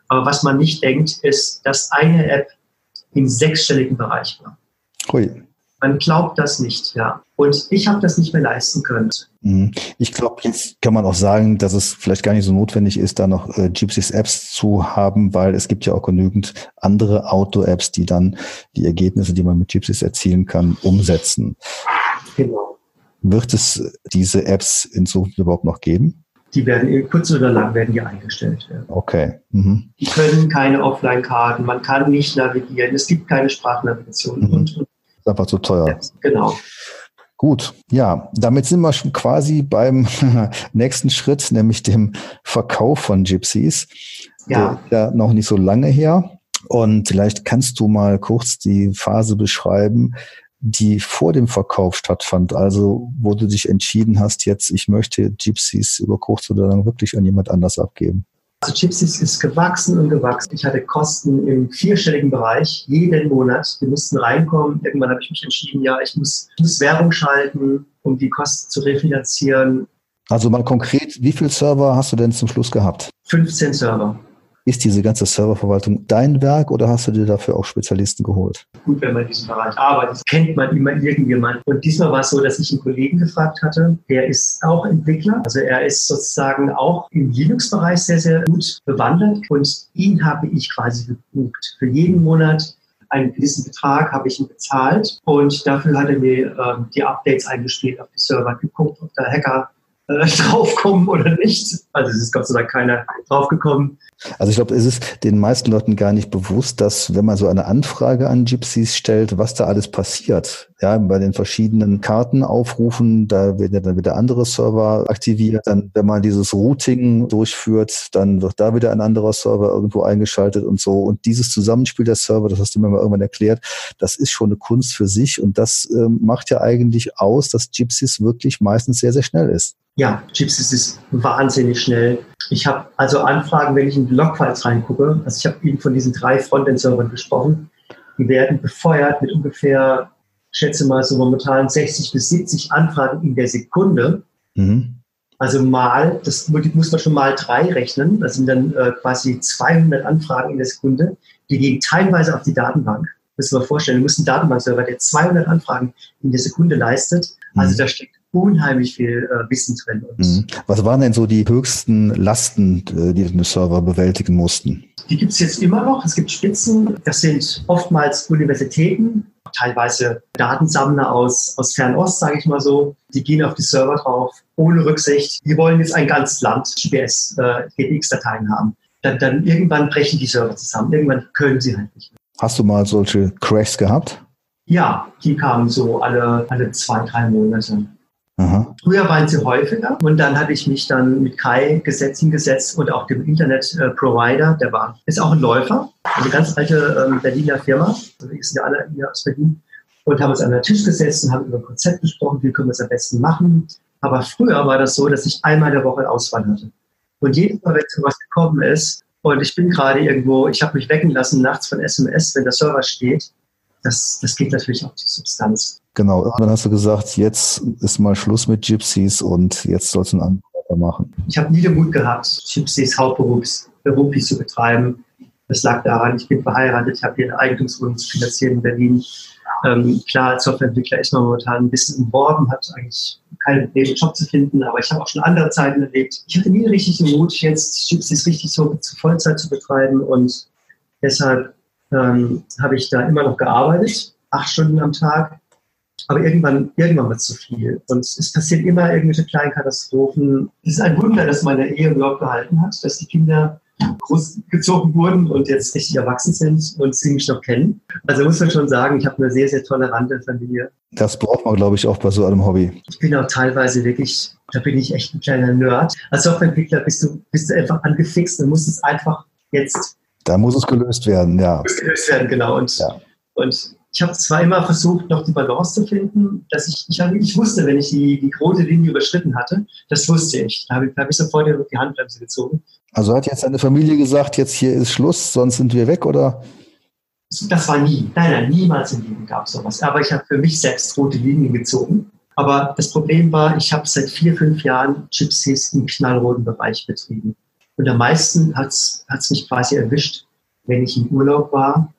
Speaker 4: Aber was man nicht denkt, ist, dass eine App im sechsstelligen Bereich war. Hui. Man glaubt das nicht, ja. Und ich habe das nicht mehr leisten können.
Speaker 3: Mhm. Ich glaube, jetzt kann man auch sagen, dass es vielleicht gar nicht so notwendig ist, da noch äh, Gypsys Apps zu haben, weil es gibt ja auch genügend andere Auto-Apps, die dann die Ergebnisse, die man mit Gypsys erzielen kann, umsetzen. Genau. Wird es diese Apps in Zukunft überhaupt noch geben?
Speaker 4: Die werden kurz oder lang werden die eingestellt werden.
Speaker 3: Okay. Mhm.
Speaker 4: Die können keine Offline-Karten, man kann nicht navigieren, es gibt keine Sprachnavigation mhm. und, und
Speaker 3: einfach zu teuer.
Speaker 4: Genau.
Speaker 3: Gut, ja, damit sind wir schon quasi beim nächsten Schritt, nämlich dem Verkauf von Gypsies. Ja. Der ja noch nicht so lange her. Und vielleicht kannst du mal kurz die Phase beschreiben, die vor dem Verkauf stattfand. Also, wo du dich entschieden hast, jetzt, ich möchte Gypsies über kurz oder lang wirklich an jemand anders abgeben.
Speaker 4: Also Gypsies ist gewachsen und gewachsen. Ich hatte Kosten im vierstelligen Bereich jeden Monat. Die mussten reinkommen. Irgendwann habe ich mich entschieden, ja, ich muss, muss Werbung schalten, um die Kosten zu refinanzieren.
Speaker 3: Also mal konkret, wie viele Server hast du denn zum Schluss gehabt?
Speaker 4: 15 Server.
Speaker 3: Ist diese ganze Serververwaltung dein Werk oder hast du dir dafür auch Spezialisten geholt?
Speaker 4: Gut, wenn man in diesem Bereich arbeitet, kennt man immer irgendjemand. Und diesmal war es so, dass ich einen Kollegen gefragt hatte, der ist auch Entwickler. Also er ist sozusagen auch im Linux-Bereich sehr, sehr gut bewandert. Und ihn habe ich quasi gebucht. Für jeden Monat einen gewissen Betrag habe ich ihm bezahlt und dafür hat er mir ähm, die Updates eingespielt auf die Server, geguckt, ob der Hacker äh, draufkommen oder nicht. Also es ist Gott sei Dank keiner draufgekommen.
Speaker 3: Also ich glaube, es ist den meisten Leuten gar nicht bewusst, dass wenn man so eine Anfrage an Gypsies stellt, was da alles passiert. Ja, bei den verschiedenen Karten aufrufen, da werden ja dann wieder andere Server aktiviert. Dann, wenn man dieses Routing durchführt, dann wird da wieder ein anderer Server irgendwo eingeschaltet und so. Und dieses Zusammenspiel der Server, das hast du mir mal irgendwann erklärt, das ist schon eine Kunst für sich. Und das ähm, macht ja eigentlich aus, dass Gypsies wirklich meistens sehr, sehr schnell ist.
Speaker 4: Ja, Gypsies ist wahnsinnig schnell. Ich habe also Anfragen, wenn ich in Logfiles reingucke, also ich habe eben von diesen drei Frontend-Servern gesprochen, die werden befeuert mit ungefähr, schätze mal so momentan 60 bis 70 Anfragen in der Sekunde. Mhm. Also mal, das muss man schon mal drei rechnen, das sind dann äh, quasi 200 Anfragen in der Sekunde, die gehen teilweise auf die Datenbank. Müssen wir vorstellen, du musst einen Datenbankserver, der 200 Anfragen in der Sekunde leistet. Also mhm. da steckt unheimlich viel äh, Wissen drin.
Speaker 3: Mhm. Was waren denn so die höchsten Lasten, äh, die den Server bewältigen mussten?
Speaker 4: Die gibt es jetzt immer noch. Es gibt Spitzen. Das sind oftmals Universitäten, teilweise Datensammler aus, aus Fernost, sage ich mal so. Die gehen auf die Server drauf, ohne Rücksicht. Die wollen jetzt ein ganzes Land GPS, äh, haben. Dann, dann irgendwann brechen die Server zusammen. Irgendwann können sie halt nicht mehr.
Speaker 3: Hast du mal solche Crashs gehabt?
Speaker 4: Ja, die kamen so alle, alle zwei, drei Monate. Aha. Früher waren sie häufiger und dann hatte ich mich dann mit Kai gesetzt, und auch dem Internet-Provider, der war, ist auch ein Läufer, eine ganz alte ähm, Berliner Firma, also wir sind ja alle hier aus Berlin, und haben uns an den Tisch gesetzt und haben über ein Konzept gesprochen, wie können wir es am besten machen. Aber früher war das so, dass ich einmal in der Woche Auswahl hatte. Und jedes Mal, wenn sowas gekommen ist, und ich bin gerade irgendwo, ich habe mich wecken lassen nachts von SMS, wenn der Server steht, das, das geht natürlich auch zur Substanz.
Speaker 3: Genau, und dann hast du gesagt, jetzt ist mal Schluss mit Gypsies und jetzt soll es ein anderer machen.
Speaker 4: Ich habe nie den Mut gehabt, Gypsies hauptberuflich zu betreiben. Das lag daran, ich bin verheiratet, ich habe hier eine Eigentumswohnung zu finanzieren in Berlin. Ähm, klar, als Softwareentwickler ist man momentan ein bisschen umworben, hat eigentlich keinen Job zu finden, aber ich habe auch schon andere Zeiten erlebt. Ich hatte nie richtig den Mut, jetzt Gypsies richtig so zu Vollzeit zu betreiben und deshalb ähm, habe ich da immer noch gearbeitet, acht Stunden am Tag aber irgendwann, irgendwann wird es zu viel. Und es passiert immer irgendwelche kleinen Katastrophen. Es ist ein Wunder, dass meine Ehe überhaupt gehalten hat, dass die Kinder großgezogen wurden und jetzt richtig erwachsen sind und sie mich noch kennen. Also muss man schon sagen, ich habe eine sehr, sehr tolerante Familie.
Speaker 3: Das braucht man, glaube ich, auch bei so einem Hobby.
Speaker 4: Ich bin auch teilweise wirklich, da bin ich echt ein kleiner Nerd. Als Softwareentwickler bist du, bist du einfach angefixt und musst es einfach jetzt.
Speaker 3: Da muss es gelöst werden, ja.
Speaker 4: Muss gelöst werden, genau. Und, ja. und ich habe zwar immer versucht, noch die Balance zu finden, dass ich, ich, ich wusste, wenn ich die, die rote Linie überschritten hatte, das wusste ich. Da habe ich, hab ich sofort die Handbremse gezogen.
Speaker 3: Also hat jetzt deine Familie gesagt, jetzt hier ist Schluss, sonst sind wir weg, oder?
Speaker 4: Das war nie. Nein, nein, niemals im Leben gab es sowas. Aber ich habe für mich selbst rote Linien gezogen. Aber das Problem war, ich habe seit vier, fünf Jahren Gypsies im knallroten Bereich betrieben. Und am meisten hat es mich quasi erwischt, wenn ich im Urlaub war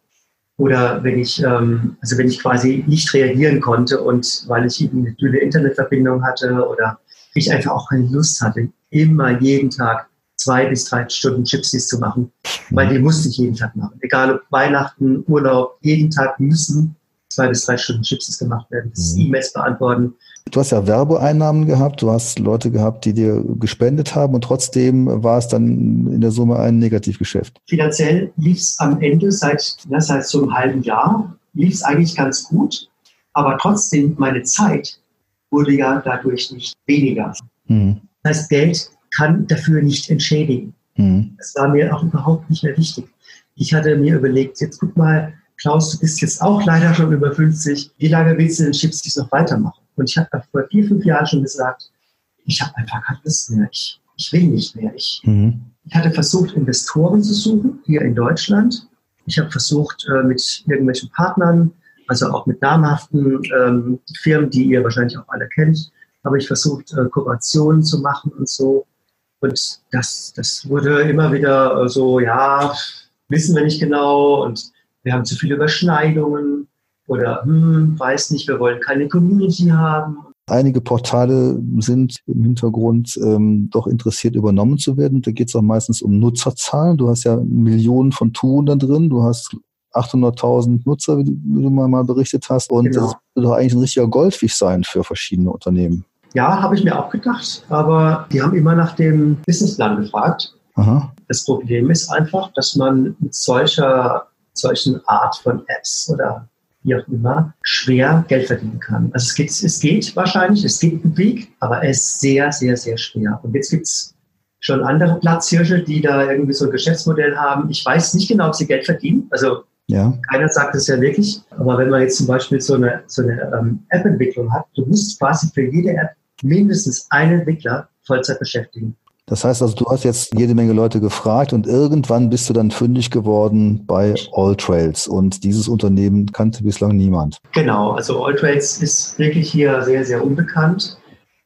Speaker 4: oder wenn ich, ähm, also wenn ich quasi nicht reagieren konnte und weil ich eben eine dünne Internetverbindung hatte oder ich einfach auch keine Lust hatte, immer jeden Tag zwei bis drei Stunden Gypsies zu machen, weil die musste ich jeden Tag machen. Egal ob Weihnachten, Urlaub, jeden Tag müssen zwei bis drei Stunden Gypsies gemacht werden. Das mhm. E-Mails beantworten.
Speaker 3: Du hast ja Werbeeinnahmen gehabt, du hast Leute gehabt, die dir gespendet haben und trotzdem war es dann in der Summe ein Negativgeschäft.
Speaker 4: Finanziell lief es am Ende seit, ja, seit so einem halben Jahr, lief es eigentlich ganz gut, aber trotzdem meine Zeit wurde ja dadurch nicht weniger. Mhm. Das heißt, Geld kann dafür nicht entschädigen. Mhm. Das war mir auch überhaupt nicht mehr wichtig. Ich hatte mir überlegt, jetzt guck mal, Klaus, du bist jetzt auch leider schon über 50. Wie lange willst du den Chips noch weitermachen? Und ich habe vor vier, fünf Jahren schon gesagt, ich habe einfach keine Lust mehr. Ich, ich will nicht mehr. Ich, mhm. ich hatte versucht, Investoren zu suchen hier in Deutschland. Ich habe versucht, äh, mit irgendwelchen Partnern, also auch mit namhaften ähm, Firmen, die ihr wahrscheinlich auch alle kennt, habe ich versucht, äh, Kooperationen zu machen und so. Und das, das wurde immer wieder so, ja, wissen wir nicht genau und wir haben zu viele Überschneidungen oder hm, weiß nicht, wir wollen keine Community haben.
Speaker 3: Einige Portale sind im Hintergrund ähm, doch interessiert, übernommen zu werden. Da geht es auch meistens um Nutzerzahlen. Du hast ja Millionen von Touren da drin. Du hast 800.000 Nutzer, wie du mal berichtet hast. Und genau. das wird doch eigentlich ein richtiger Goldfisch sein für verschiedene Unternehmen.
Speaker 4: Ja, habe ich mir auch gedacht, aber die haben immer nach dem Businessplan gefragt. Aha. Das Problem ist einfach, dass man mit solcher, solchen Art von Apps oder wie auch immer, schwer Geld verdienen kann. Also es geht, es geht wahrscheinlich, es gibt einen Weg, aber er ist sehr, sehr, sehr schwer. Und jetzt gibt es schon andere Platzhirsche, die da irgendwie so ein Geschäftsmodell haben. Ich weiß nicht genau, ob sie Geld verdienen. Also ja. Keiner sagt es ja wirklich. Aber wenn man jetzt zum Beispiel so eine, so eine ähm, App-Entwicklung hat, du musst quasi für jede App mindestens einen Entwickler Vollzeit beschäftigen.
Speaker 3: Das heißt also, du hast jetzt jede Menge Leute gefragt und irgendwann bist du dann fündig geworden bei AllTrails und dieses Unternehmen kannte bislang niemand.
Speaker 4: Genau, also AllTrails ist wirklich hier sehr, sehr unbekannt.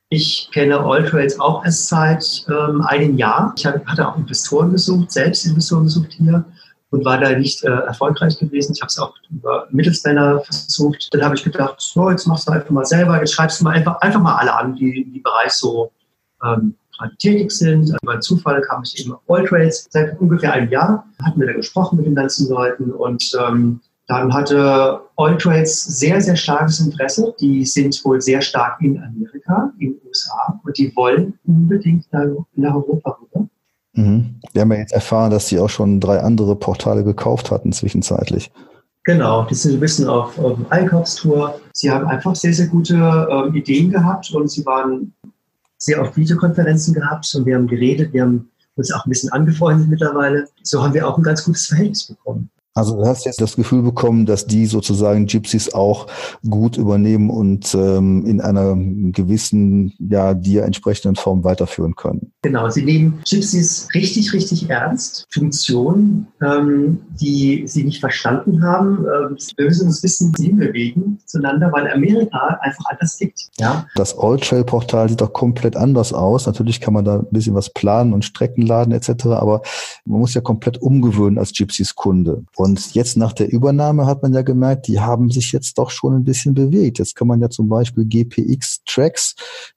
Speaker 4: Ich kenne AllTrails auch erst seit ähm, einem Jahr. Ich hatte auch Investoren gesucht, selbst Investoren gesucht hier und war da nicht äh, erfolgreich gewesen. Ich habe es auch über Mittelsmänner versucht. Dann habe ich gedacht, so, jetzt machst du einfach mal selber, jetzt schreibst du mal einfach, einfach mal alle an, die im Bereich so ähm, gerade tätig sind. Also bei Zufall kam ich eben auf Alltrails. Seit ungefähr einem Jahr hatten wir da gesprochen mit den ganzen Leuten und ähm, dann hatte Alltrails sehr, sehr starkes Interesse. Die sind wohl sehr stark in Amerika, in den USA und die wollen unbedingt nach Europa rüber.
Speaker 3: Mhm. Wir haben ja jetzt erfahren, dass sie auch schon drei andere Portale gekauft hatten zwischenzeitlich.
Speaker 4: Genau, die sind ein bisschen auf, auf Einkaufstour. Sie haben einfach sehr, sehr gute ähm, Ideen gehabt und sie waren sehr oft Videokonferenzen gehabt und wir haben geredet, wir haben uns auch ein bisschen angefreundet mittlerweile. So haben wir auch ein ganz gutes Verhältnis bekommen.
Speaker 3: Also du hast jetzt das Gefühl bekommen, dass die sozusagen Gypsies auch gut übernehmen und ähm, in einer gewissen, ja, dir entsprechenden Form weiterführen können.
Speaker 4: Genau, sie nehmen Gypsies richtig, richtig ernst. Funktionen, ähm, die sie nicht verstanden haben. Ähm, wir müssen uns wissen, sie bewegen zueinander, weil Amerika einfach anders tickt. Ja?
Speaker 3: Das All-Trail-Portal sieht doch komplett anders aus. Natürlich kann man da ein bisschen was planen und Strecken laden etc., aber man muss ja komplett umgewöhnen als Gypsies-Kunde. Und jetzt nach der Übernahme hat man ja gemerkt, die haben sich jetzt doch schon ein bisschen bewegt. Jetzt kann man ja zum Beispiel GPX-Tracks,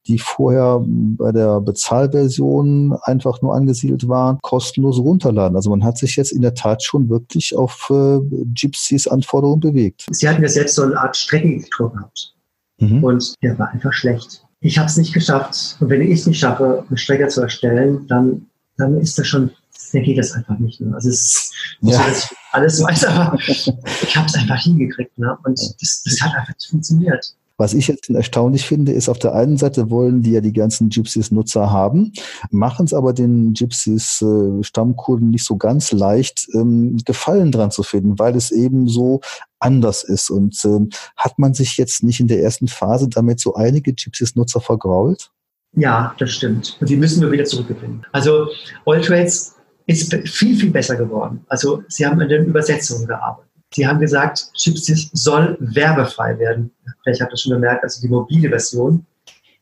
Speaker 3: die vorher bei der Bezahlversion einfach nur angesiedelt waren, kostenlos runterladen. Also man hat sich jetzt in der Tat schon wirklich auf äh, Gypsies Anforderungen bewegt.
Speaker 4: Sie hatten ja selbst so eine Art Streckeneditor gehabt. Mhm. Und der war einfach schlecht. Ich habe es nicht geschafft. Und wenn ich es nicht schaffe, eine Strecke zu erstellen, dann, dann ist das schon dann geht das einfach nicht. Ne? Also es ist ja. alles weiß, aber ich habe es einfach hingekriegt. Ne? Und das, das hat einfach funktioniert.
Speaker 3: Was ich jetzt erstaunlich finde, ist, auf der einen Seite wollen die ja die ganzen Gypsies-Nutzer haben, machen es aber den Gypsies-Stammkunden nicht so ganz leicht, ähm, Gefallen dran zu finden, weil es eben so anders ist. Und ähm, hat man sich jetzt nicht in der ersten Phase damit so einige Gypsies-Nutzer vergrault?
Speaker 4: Ja, das stimmt. Und die müssen wir wieder zurückgewinnen. Also Alltrades ist viel, viel besser geworden. Also sie haben an den Übersetzungen gearbeitet. Sie haben gesagt, Gypsies soll werbefrei werden. vielleicht habt ihr schon gemerkt, also die mobile Version,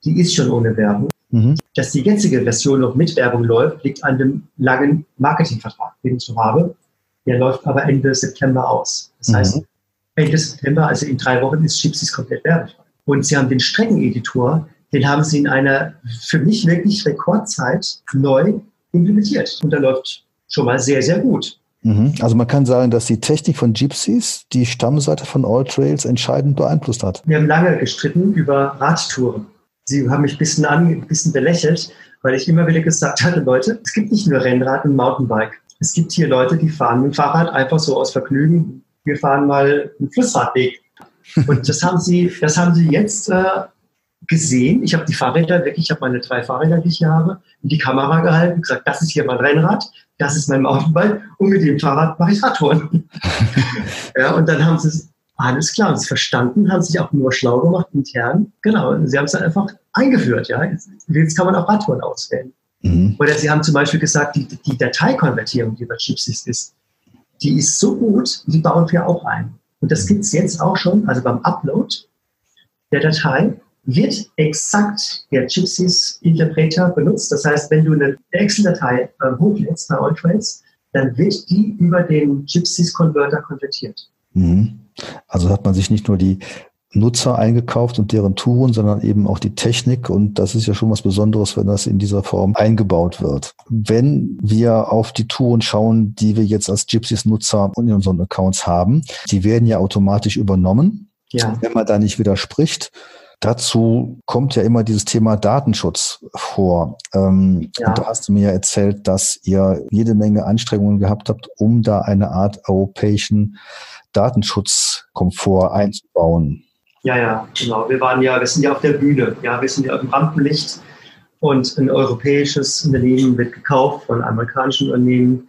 Speaker 4: die ist schon ohne Werbung. Mhm. Dass die jetzige Version noch mit Werbung läuft, liegt an dem langen Marketingvertrag, den ich so habe. Der läuft aber Ende September aus. Das mhm. heißt, Ende September, also in drei Wochen, ist Gypsies komplett werbefrei. Und sie haben den Streckeneditor, den haben sie in einer für mich wirklich Rekordzeit neu implementiert. Und der läuft schon mal sehr, sehr gut.
Speaker 3: Mhm. Also man kann sagen, dass die Technik von Gypsies die Stammseite von All Trails entscheidend beeinflusst hat.
Speaker 4: Wir haben lange gestritten über Radtouren. Sie haben mich ein bisschen, an, ein bisschen belächelt, weil ich immer wieder gesagt hatte, Leute, es gibt nicht nur Rennrad und Mountainbike. Es gibt hier Leute, die fahren mit dem Fahrrad einfach so aus Vergnügen. Wir fahren mal einen Flussradweg. Und das haben sie, das haben sie jetzt äh, gesehen. Ich habe die Fahrräder wirklich, ich habe meine drei Fahrräder, die ich hier habe, in die Kamera gehalten, gesagt, das ist hier mein Rennrad, das ist mein Mountainbike und mit dem Fahrrad mache ich Radtouren. ja, und dann haben sie es alles klar, haben sie verstanden, haben sich auch nur schlau gemacht intern. Genau, sie haben es dann einfach eingeführt. Ja, jetzt, jetzt kann man auch Radtouren auswählen. Mhm. Oder sie haben zum Beispiel gesagt, die, die Dateikonvertierung, die bei Chipsys ist, die ist so gut, die bauen wir auch ein. Und das gibt es jetzt auch schon, also beim Upload der Datei wird exakt der Gypsies-Interpreter benutzt. Das heißt, wenn du eine Excel-Datei äh, hochlädst bei Alltrails, dann wird die über den Gypsies-Converter konvertiert.
Speaker 3: Mhm. Also hat man sich nicht nur die Nutzer eingekauft und deren Touren, sondern eben auch die Technik. Und das ist ja schon was Besonderes, wenn das in dieser Form eingebaut wird. Wenn wir auf die Touren schauen, die wir jetzt als Gypsies-Nutzer in unseren Accounts haben, die werden ja automatisch übernommen. Ja. Wenn man da nicht widerspricht, Dazu kommt ja immer dieses Thema Datenschutz vor. Ähm, ja. Und da hast du mir ja erzählt, dass ihr jede Menge Anstrengungen gehabt habt, um da eine Art europäischen Datenschutzkomfort einzubauen.
Speaker 4: Ja, ja, genau. Wir waren ja, wir sind ja auf der Bühne. Ja, wir sind ja im Rampenlicht und ein europäisches Unternehmen wird gekauft von amerikanischen Unternehmen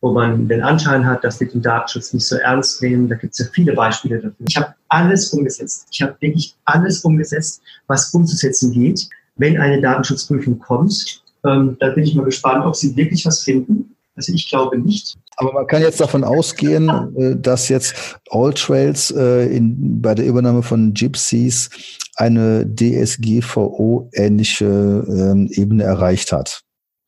Speaker 4: wo man den Anschein hat, dass wir den Datenschutz nicht so ernst nehmen. Da gibt es ja viele Beispiele dafür. Ich habe alles umgesetzt. Ich habe wirklich alles umgesetzt, was umzusetzen geht. Wenn eine Datenschutzprüfung kommt, ähm, da bin ich mal gespannt, ob sie wirklich was finden. Also ich glaube nicht.
Speaker 3: Aber man kann jetzt davon ausgehen, äh, dass jetzt Alltrails äh, in, bei der Übernahme von Gypsies eine DSGVO-ähnliche ähm, Ebene erreicht hat.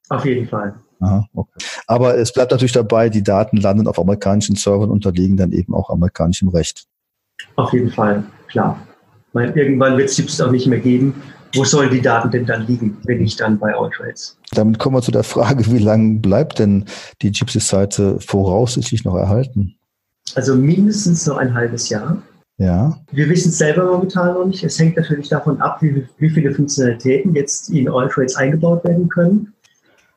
Speaker 4: Auf jeden Fall.
Speaker 3: Aha, okay. Aber es bleibt natürlich dabei, die Daten landen auf amerikanischen Servern, unterliegen dann eben auch amerikanischem Recht.
Speaker 4: Auf jeden Fall, klar. Weil irgendwann wird es Chips auch nicht mehr geben. Wo sollen die Daten denn dann liegen, wenn nicht dann bei Alltrades?
Speaker 3: Damit kommen wir zu der Frage, wie lange bleibt denn die Gypsy-Seite voraussichtlich noch erhalten?
Speaker 4: Also mindestens noch ein halbes Jahr.
Speaker 3: Ja.
Speaker 4: Wir wissen es selber momentan noch nicht. Es hängt natürlich davon ab, wie, wie viele Funktionalitäten jetzt in Alltrades eingebaut werden können.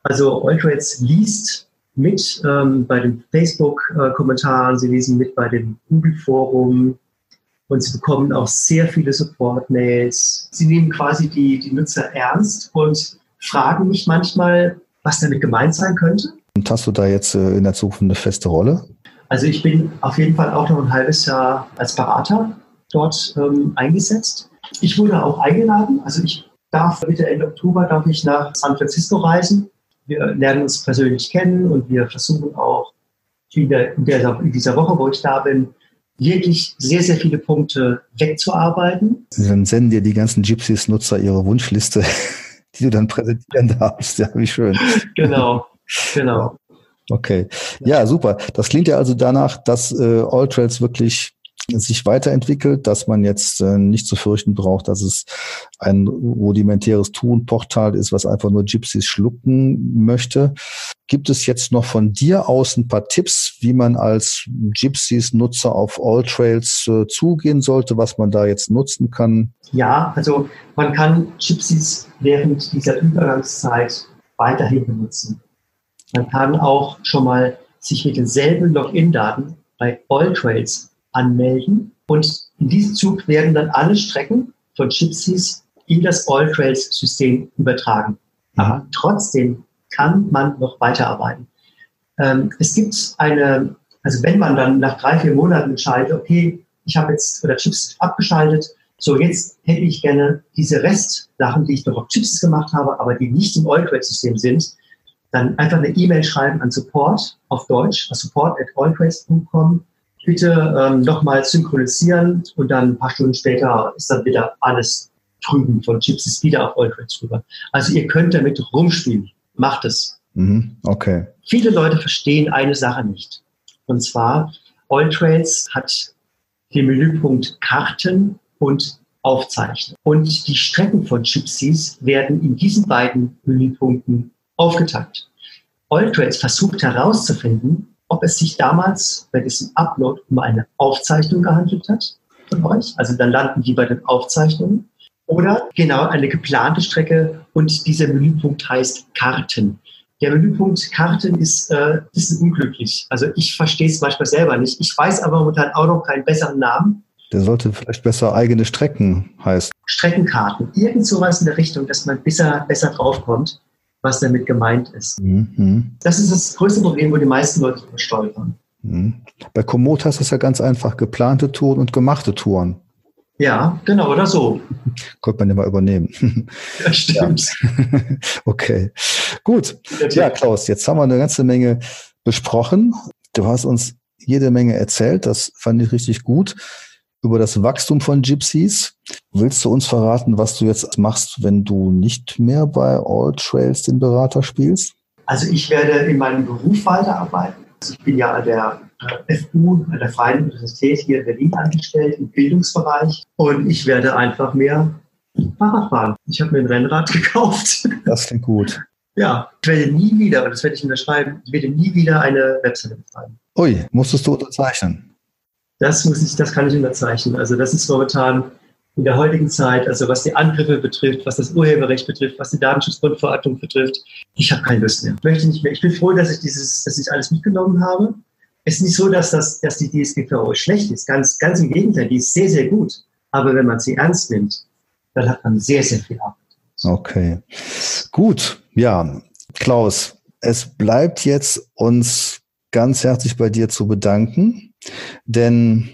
Speaker 4: Also Alltrades liest mit ähm, bei den Facebook-Kommentaren, sie lesen mit bei dem Google-Forum und sie bekommen auch sehr viele Support-Mails. Sie nehmen quasi die, die Nutzer ernst und fragen mich manchmal, was damit gemeint sein könnte.
Speaker 3: Und hast du da jetzt äh, in der Zukunft eine feste Rolle?
Speaker 4: Also ich bin auf jeden Fall auch noch ein halbes Jahr als Berater dort ähm, eingesetzt. Ich wurde auch eingeladen, also ich darf Mitte Ende Oktober darf ich nach San Francisco reisen wir lernen uns persönlich kennen und wir versuchen auch in, der, in, dieser Woche, wo ich da bin, wirklich sehr, sehr viele Punkte wegzuarbeiten.
Speaker 3: Dann senden dir die ganzen Gypsies-Nutzer ihre Wunschliste, die du dann präsentieren darfst. Ja, wie schön.
Speaker 4: Genau, genau.
Speaker 3: Okay. Ja, super. Das klingt ja also danach, dass äh, All Trails wirklich sich weiterentwickelt, dass man jetzt äh, nicht zu fürchten braucht, dass es ein rudimentäres Tun-Portal ist, was einfach nur Gypsies schlucken möchte. Gibt es jetzt noch von dir aus ein paar Tipps, wie man als Gypsies-Nutzer auf Alltrails äh, zugehen sollte, was man da jetzt nutzen kann?
Speaker 4: Ja, also man kann Gypsies während dieser Übergangszeit weiterhin benutzen. Man kann auch schon mal sich mit denselben Login-Daten bei Alltrails anmelden. Und in diesem Zug werden dann alle Strecken von Gypsies in das All-Trails-System übertragen. Aber trotzdem kann man noch weiterarbeiten. Ähm, es gibt eine, also wenn man dann nach drei, vier Monaten entscheidet, okay, ich habe jetzt oder Chips abgeschaltet, so jetzt hätte ich gerne diese Restsachen, die ich noch auf Chips gemacht habe, aber die nicht im All-Trails-System sind, dann einfach eine E-Mail schreiben an Support auf Deutsch, support at alltrails.com bitte ähm, nochmal synchronisieren und dann ein paar Stunden später ist dann wieder alles drüben von Gypsies wieder auf Alltrades drüber. Also ihr könnt damit rumspielen. Macht es.
Speaker 3: Mhm, okay.
Speaker 4: Viele Leute verstehen eine Sache nicht. Und zwar, Alltrades hat den Menüpunkt Karten und Aufzeichnen. Und die Strecken von Gypsies werden in diesen beiden Menüpunkten aufgeteilt. Alltrades versucht herauszufinden, ob es sich damals bei diesem Upload um eine Aufzeichnung gehandelt hat von euch. Also dann landen die bei den Aufzeichnungen. Oder genau eine geplante Strecke und dieser Menüpunkt heißt Karten. Der Menüpunkt Karten ist, äh, ist unglücklich. Also ich verstehe es manchmal selber nicht. Ich weiß aber momentan auch noch keinen besseren Namen.
Speaker 3: Der sollte vielleicht besser eigene Strecken heißen.
Speaker 4: Streckenkarten. Irgend sowas in der Richtung, dass man besser, besser draufkommt, was damit gemeint ist.
Speaker 3: Mhm.
Speaker 4: Das ist das größte Problem, wo die meisten Leute stolpern.
Speaker 3: Mhm. Bei Komoot heißt das ja ganz einfach geplante Touren und gemachte Touren.
Speaker 4: Ja, genau, oder so.
Speaker 3: Könnte man ja mal übernehmen.
Speaker 4: Ja, stimmt.
Speaker 3: Ja. okay, gut. Ja, Klaus, jetzt haben wir eine ganze Menge besprochen. Du hast uns jede Menge erzählt, das fand ich richtig gut, über das Wachstum von Gypsies. Willst du uns verraten, was du jetzt machst, wenn du nicht mehr bei All Trails den Berater spielst?
Speaker 4: Also ich werde in meinem Beruf weiterarbeiten. Also ich bin ja an der äh, FU, an der Freien Universität hier in Berlin angestellt, im Bildungsbereich. Und ich werde einfach mehr Fahrrad fahren. Ich habe mir ein Rennrad gekauft.
Speaker 3: Das klingt gut.
Speaker 4: Ja, ich werde nie wieder, und das werde ich unterschreiben, ich werde nie wieder eine Webseite betreiben.
Speaker 3: Ui, musstest du unterzeichnen?
Speaker 4: Das muss ich, das kann ich unterzeichnen. Also das ist momentan in der heutigen Zeit, also was die Angriffe betrifft, was das Urheberrecht betrifft, was die Datenschutzgrundverordnung betrifft, ich habe keine Lust mehr. Ich möchte nicht mehr. Ich bin froh, dass ich dieses, dass ich alles mitgenommen habe. Es ist nicht so, dass das, dass die DSGVO schlecht ist. Ganz, ganz im Gegenteil, die ist sehr, sehr gut. Aber wenn man sie ernst nimmt, dann hat man sehr, sehr viel Arbeit.
Speaker 3: Okay. Gut. Ja, Klaus, es bleibt jetzt uns ganz herzlich bei dir zu bedanken, denn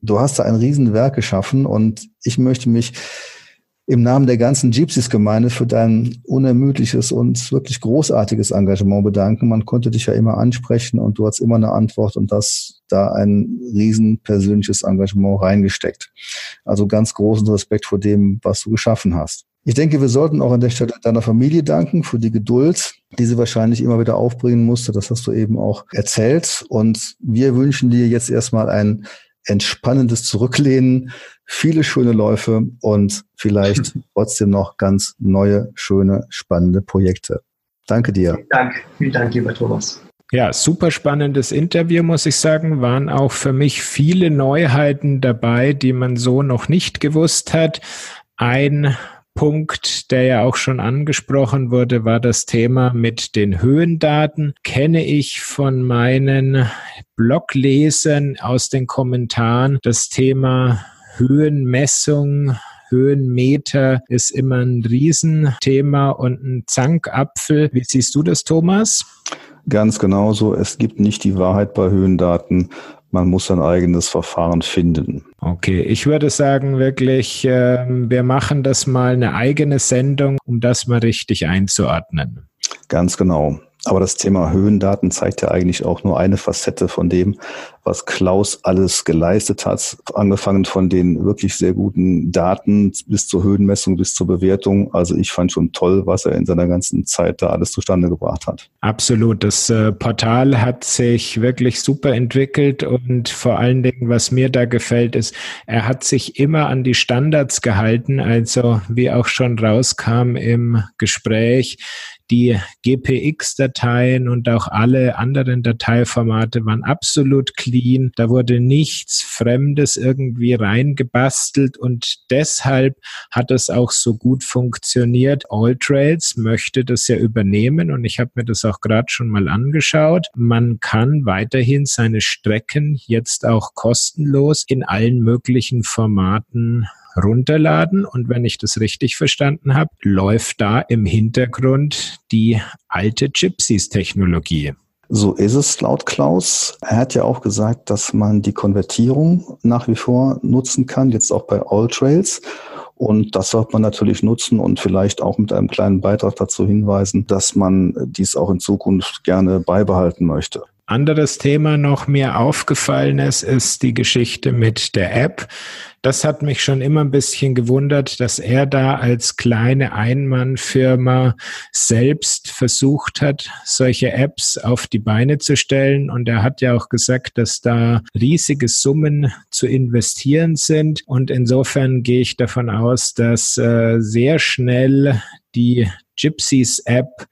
Speaker 3: du hast da ein Riesenwerk geschaffen und ich möchte mich im Namen der ganzen Gypsies-Gemeinde für dein unermüdliches und wirklich großartiges Engagement bedanken. Man konnte dich ja immer ansprechen und du hast immer eine Antwort und das da ein riesen persönliches Engagement reingesteckt. Also ganz großen Respekt vor dem, was du geschaffen hast. Ich denke, wir sollten auch an der Stelle deiner Familie danken für die Geduld, die sie wahrscheinlich immer wieder aufbringen musste. Das hast du eben auch erzählt. Und wir wünschen dir jetzt erstmal ein entspannendes Zurücklehnen, viele schöne Läufe und vielleicht trotzdem noch ganz neue, schöne, spannende Projekte. Danke dir.
Speaker 4: Vielen Dank, vielen Dank, lieber Thomas.
Speaker 1: Ja, super spannendes Interview, muss ich sagen. Waren auch für mich viele Neuheiten dabei, die man so noch nicht gewusst hat. Ein Punkt, der ja auch schon angesprochen wurde, war das Thema mit den Höhendaten. Kenne ich von meinen Bloglesern aus den Kommentaren das Thema Höhenmessung, Höhenmeter ist immer ein Riesenthema und ein Zankapfel. Wie siehst du das, Thomas?
Speaker 3: Ganz genauso. Es gibt nicht die Wahrheit bei Höhendaten. Man muss ein eigenes Verfahren finden.
Speaker 1: Okay, ich würde sagen wirklich, äh, wir machen das mal eine eigene Sendung, um das mal richtig einzuordnen.
Speaker 3: Ganz genau. Aber das Thema Höhendaten zeigt ja eigentlich auch nur eine Facette von dem, was Klaus alles geleistet hat. Angefangen von den wirklich sehr guten Daten bis zur Höhenmessung, bis zur Bewertung. Also ich fand schon toll, was er in seiner ganzen Zeit da alles zustande gebracht hat.
Speaker 1: Absolut. Das äh, Portal hat sich wirklich super entwickelt und vor allen Dingen, was mir da gefällt, ist, er hat sich immer an die Standards gehalten. Also wie auch schon rauskam im Gespräch, die GPX-Dateien und auch alle anderen Dateiformate waren absolut clean. Da wurde nichts Fremdes irgendwie reingebastelt und deshalb hat es auch so gut funktioniert. AllTrails möchte das ja übernehmen und ich habe mir das auch gerade schon mal angeschaut. Man kann weiterhin seine Strecken jetzt auch kostenlos in allen möglichen Formaten runterladen und wenn ich das richtig verstanden habe, läuft da im Hintergrund die alte Gypsies-Technologie.
Speaker 3: So ist es laut Klaus. Er hat ja auch gesagt, dass man die Konvertierung nach wie vor nutzen kann, jetzt auch bei Alltrails. Und das sollte man natürlich nutzen und vielleicht auch mit einem kleinen Beitrag dazu hinweisen, dass man dies auch in Zukunft gerne beibehalten möchte.
Speaker 1: Anderes Thema noch mir aufgefallen ist, ist die Geschichte mit der App. Das hat mich schon immer ein bisschen gewundert, dass er da als kleine Einmannfirma selbst versucht hat, solche Apps auf die Beine zu stellen. Und er hat ja auch gesagt, dass da riesige Summen zu investieren sind. Und insofern gehe ich davon aus, dass äh, sehr schnell die Gypsies App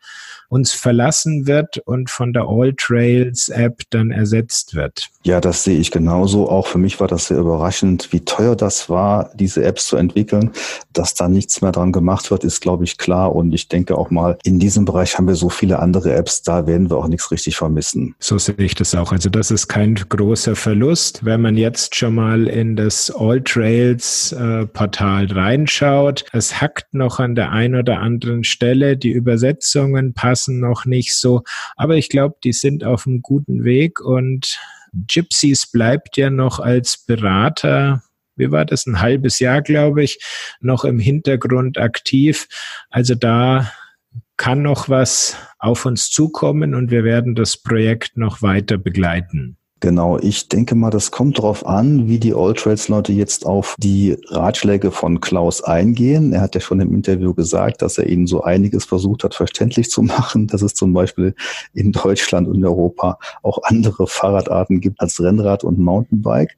Speaker 1: uns verlassen wird und von der All Trails App dann ersetzt wird.
Speaker 3: Ja, das sehe ich genauso. Auch für mich war das sehr überraschend, wie teuer das war, diese Apps zu entwickeln. Dass da nichts mehr dran gemacht wird, ist, glaube ich, klar. Und ich denke auch mal, in diesem Bereich haben wir so viele andere Apps, da werden wir auch nichts richtig vermissen.
Speaker 1: So sehe ich das auch. Also das ist kein großer Verlust. Wenn man jetzt schon mal in das All Trails äh, Portal reinschaut, es hackt noch an der einen oder anderen Stelle. Die Übersetzungen passen noch nicht so. Aber ich glaube, die sind auf einem guten Weg und Gypsies bleibt ja noch als Berater wie war das, ein halbes Jahr, glaube ich, noch im Hintergrund aktiv. Also da kann noch was auf uns zukommen und wir werden das Projekt noch weiter begleiten.
Speaker 3: Genau, ich denke mal, das kommt darauf an, wie die All Trails Leute jetzt auf die Ratschläge von Klaus eingehen. Er hat ja schon im Interview gesagt, dass er ihnen so einiges versucht hat, verständlich zu machen, dass es zum Beispiel in Deutschland und Europa auch andere Fahrradarten gibt als Rennrad und Mountainbike.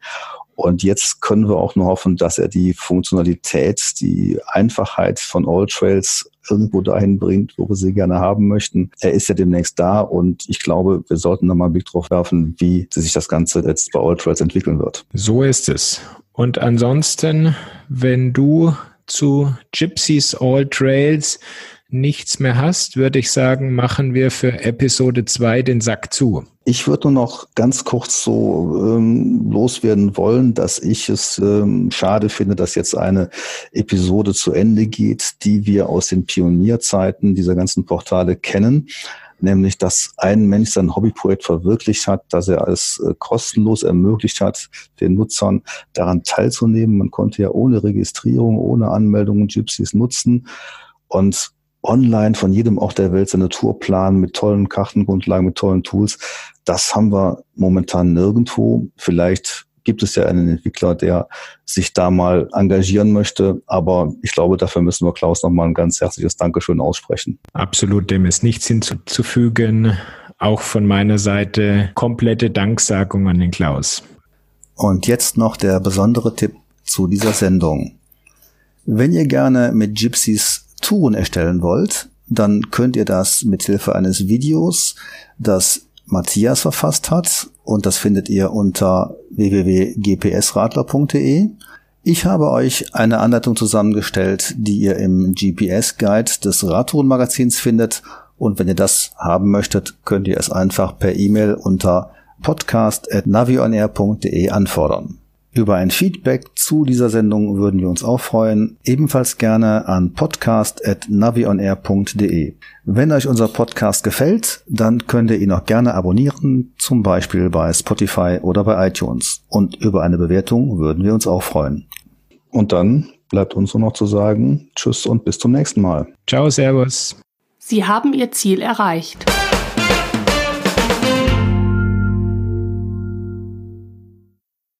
Speaker 3: Und jetzt können wir auch nur hoffen, dass er die Funktionalität, die Einfachheit von All Trails irgendwo dahin bringt, wo wir sie gerne haben möchten. Er ist ja demnächst da und ich glaube, wir sollten da mal einen Blick drauf werfen, wie sich das Ganze jetzt bei All Trails entwickeln wird.
Speaker 1: So ist es. Und ansonsten, wenn du zu Gypsies All Trails nichts mehr hast, würde ich sagen, machen wir für Episode 2 den Sack zu.
Speaker 3: Ich würde nur noch ganz kurz so ähm, loswerden wollen, dass ich es ähm, schade finde, dass jetzt eine Episode zu Ende geht, die wir aus den Pionierzeiten dieser ganzen Portale kennen nämlich dass ein Mensch sein Hobbyprojekt verwirklicht hat, dass er es äh, kostenlos ermöglicht hat, den Nutzern daran teilzunehmen. Man konnte ja ohne Registrierung, ohne Anmeldung Gypsies nutzen. Und online von jedem Ort der Welt seine Tour planen mit tollen Kartengrundlagen, mit tollen Tools. Das haben wir momentan nirgendwo. Vielleicht gibt es ja einen Entwickler, der sich da mal engagieren möchte. Aber ich glaube, dafür müssen wir Klaus nochmal ein ganz herzliches Dankeschön aussprechen.
Speaker 1: Absolut, dem ist nichts hinzuzufügen. Auch von meiner Seite komplette Danksagung an den Klaus.
Speaker 3: Und jetzt noch der besondere Tipp zu dieser Sendung. Wenn ihr gerne mit Gypsies Touren erstellen wollt, dann könnt ihr das mit Hilfe eines Videos, das Matthias verfasst hat und das findet ihr unter www.gpsradler.de. Ich habe euch eine Anleitung zusammengestellt, die ihr im GPS-Guide des Radtourenmagazins findet und wenn ihr das haben möchtet, könnt ihr es einfach per E-Mail unter podcast.navionair.de anfordern. Über ein Feedback zu dieser Sendung würden wir uns auch freuen. Ebenfalls gerne an podcast.navionair.de. Wenn euch unser Podcast gefällt, dann könnt ihr ihn auch gerne abonnieren, zum Beispiel bei Spotify oder bei iTunes. Und über eine Bewertung würden wir uns auch freuen. Und dann bleibt uns nur noch zu sagen, tschüss und bis zum nächsten Mal.
Speaker 1: Ciao, Servus.
Speaker 5: Sie haben Ihr Ziel erreicht.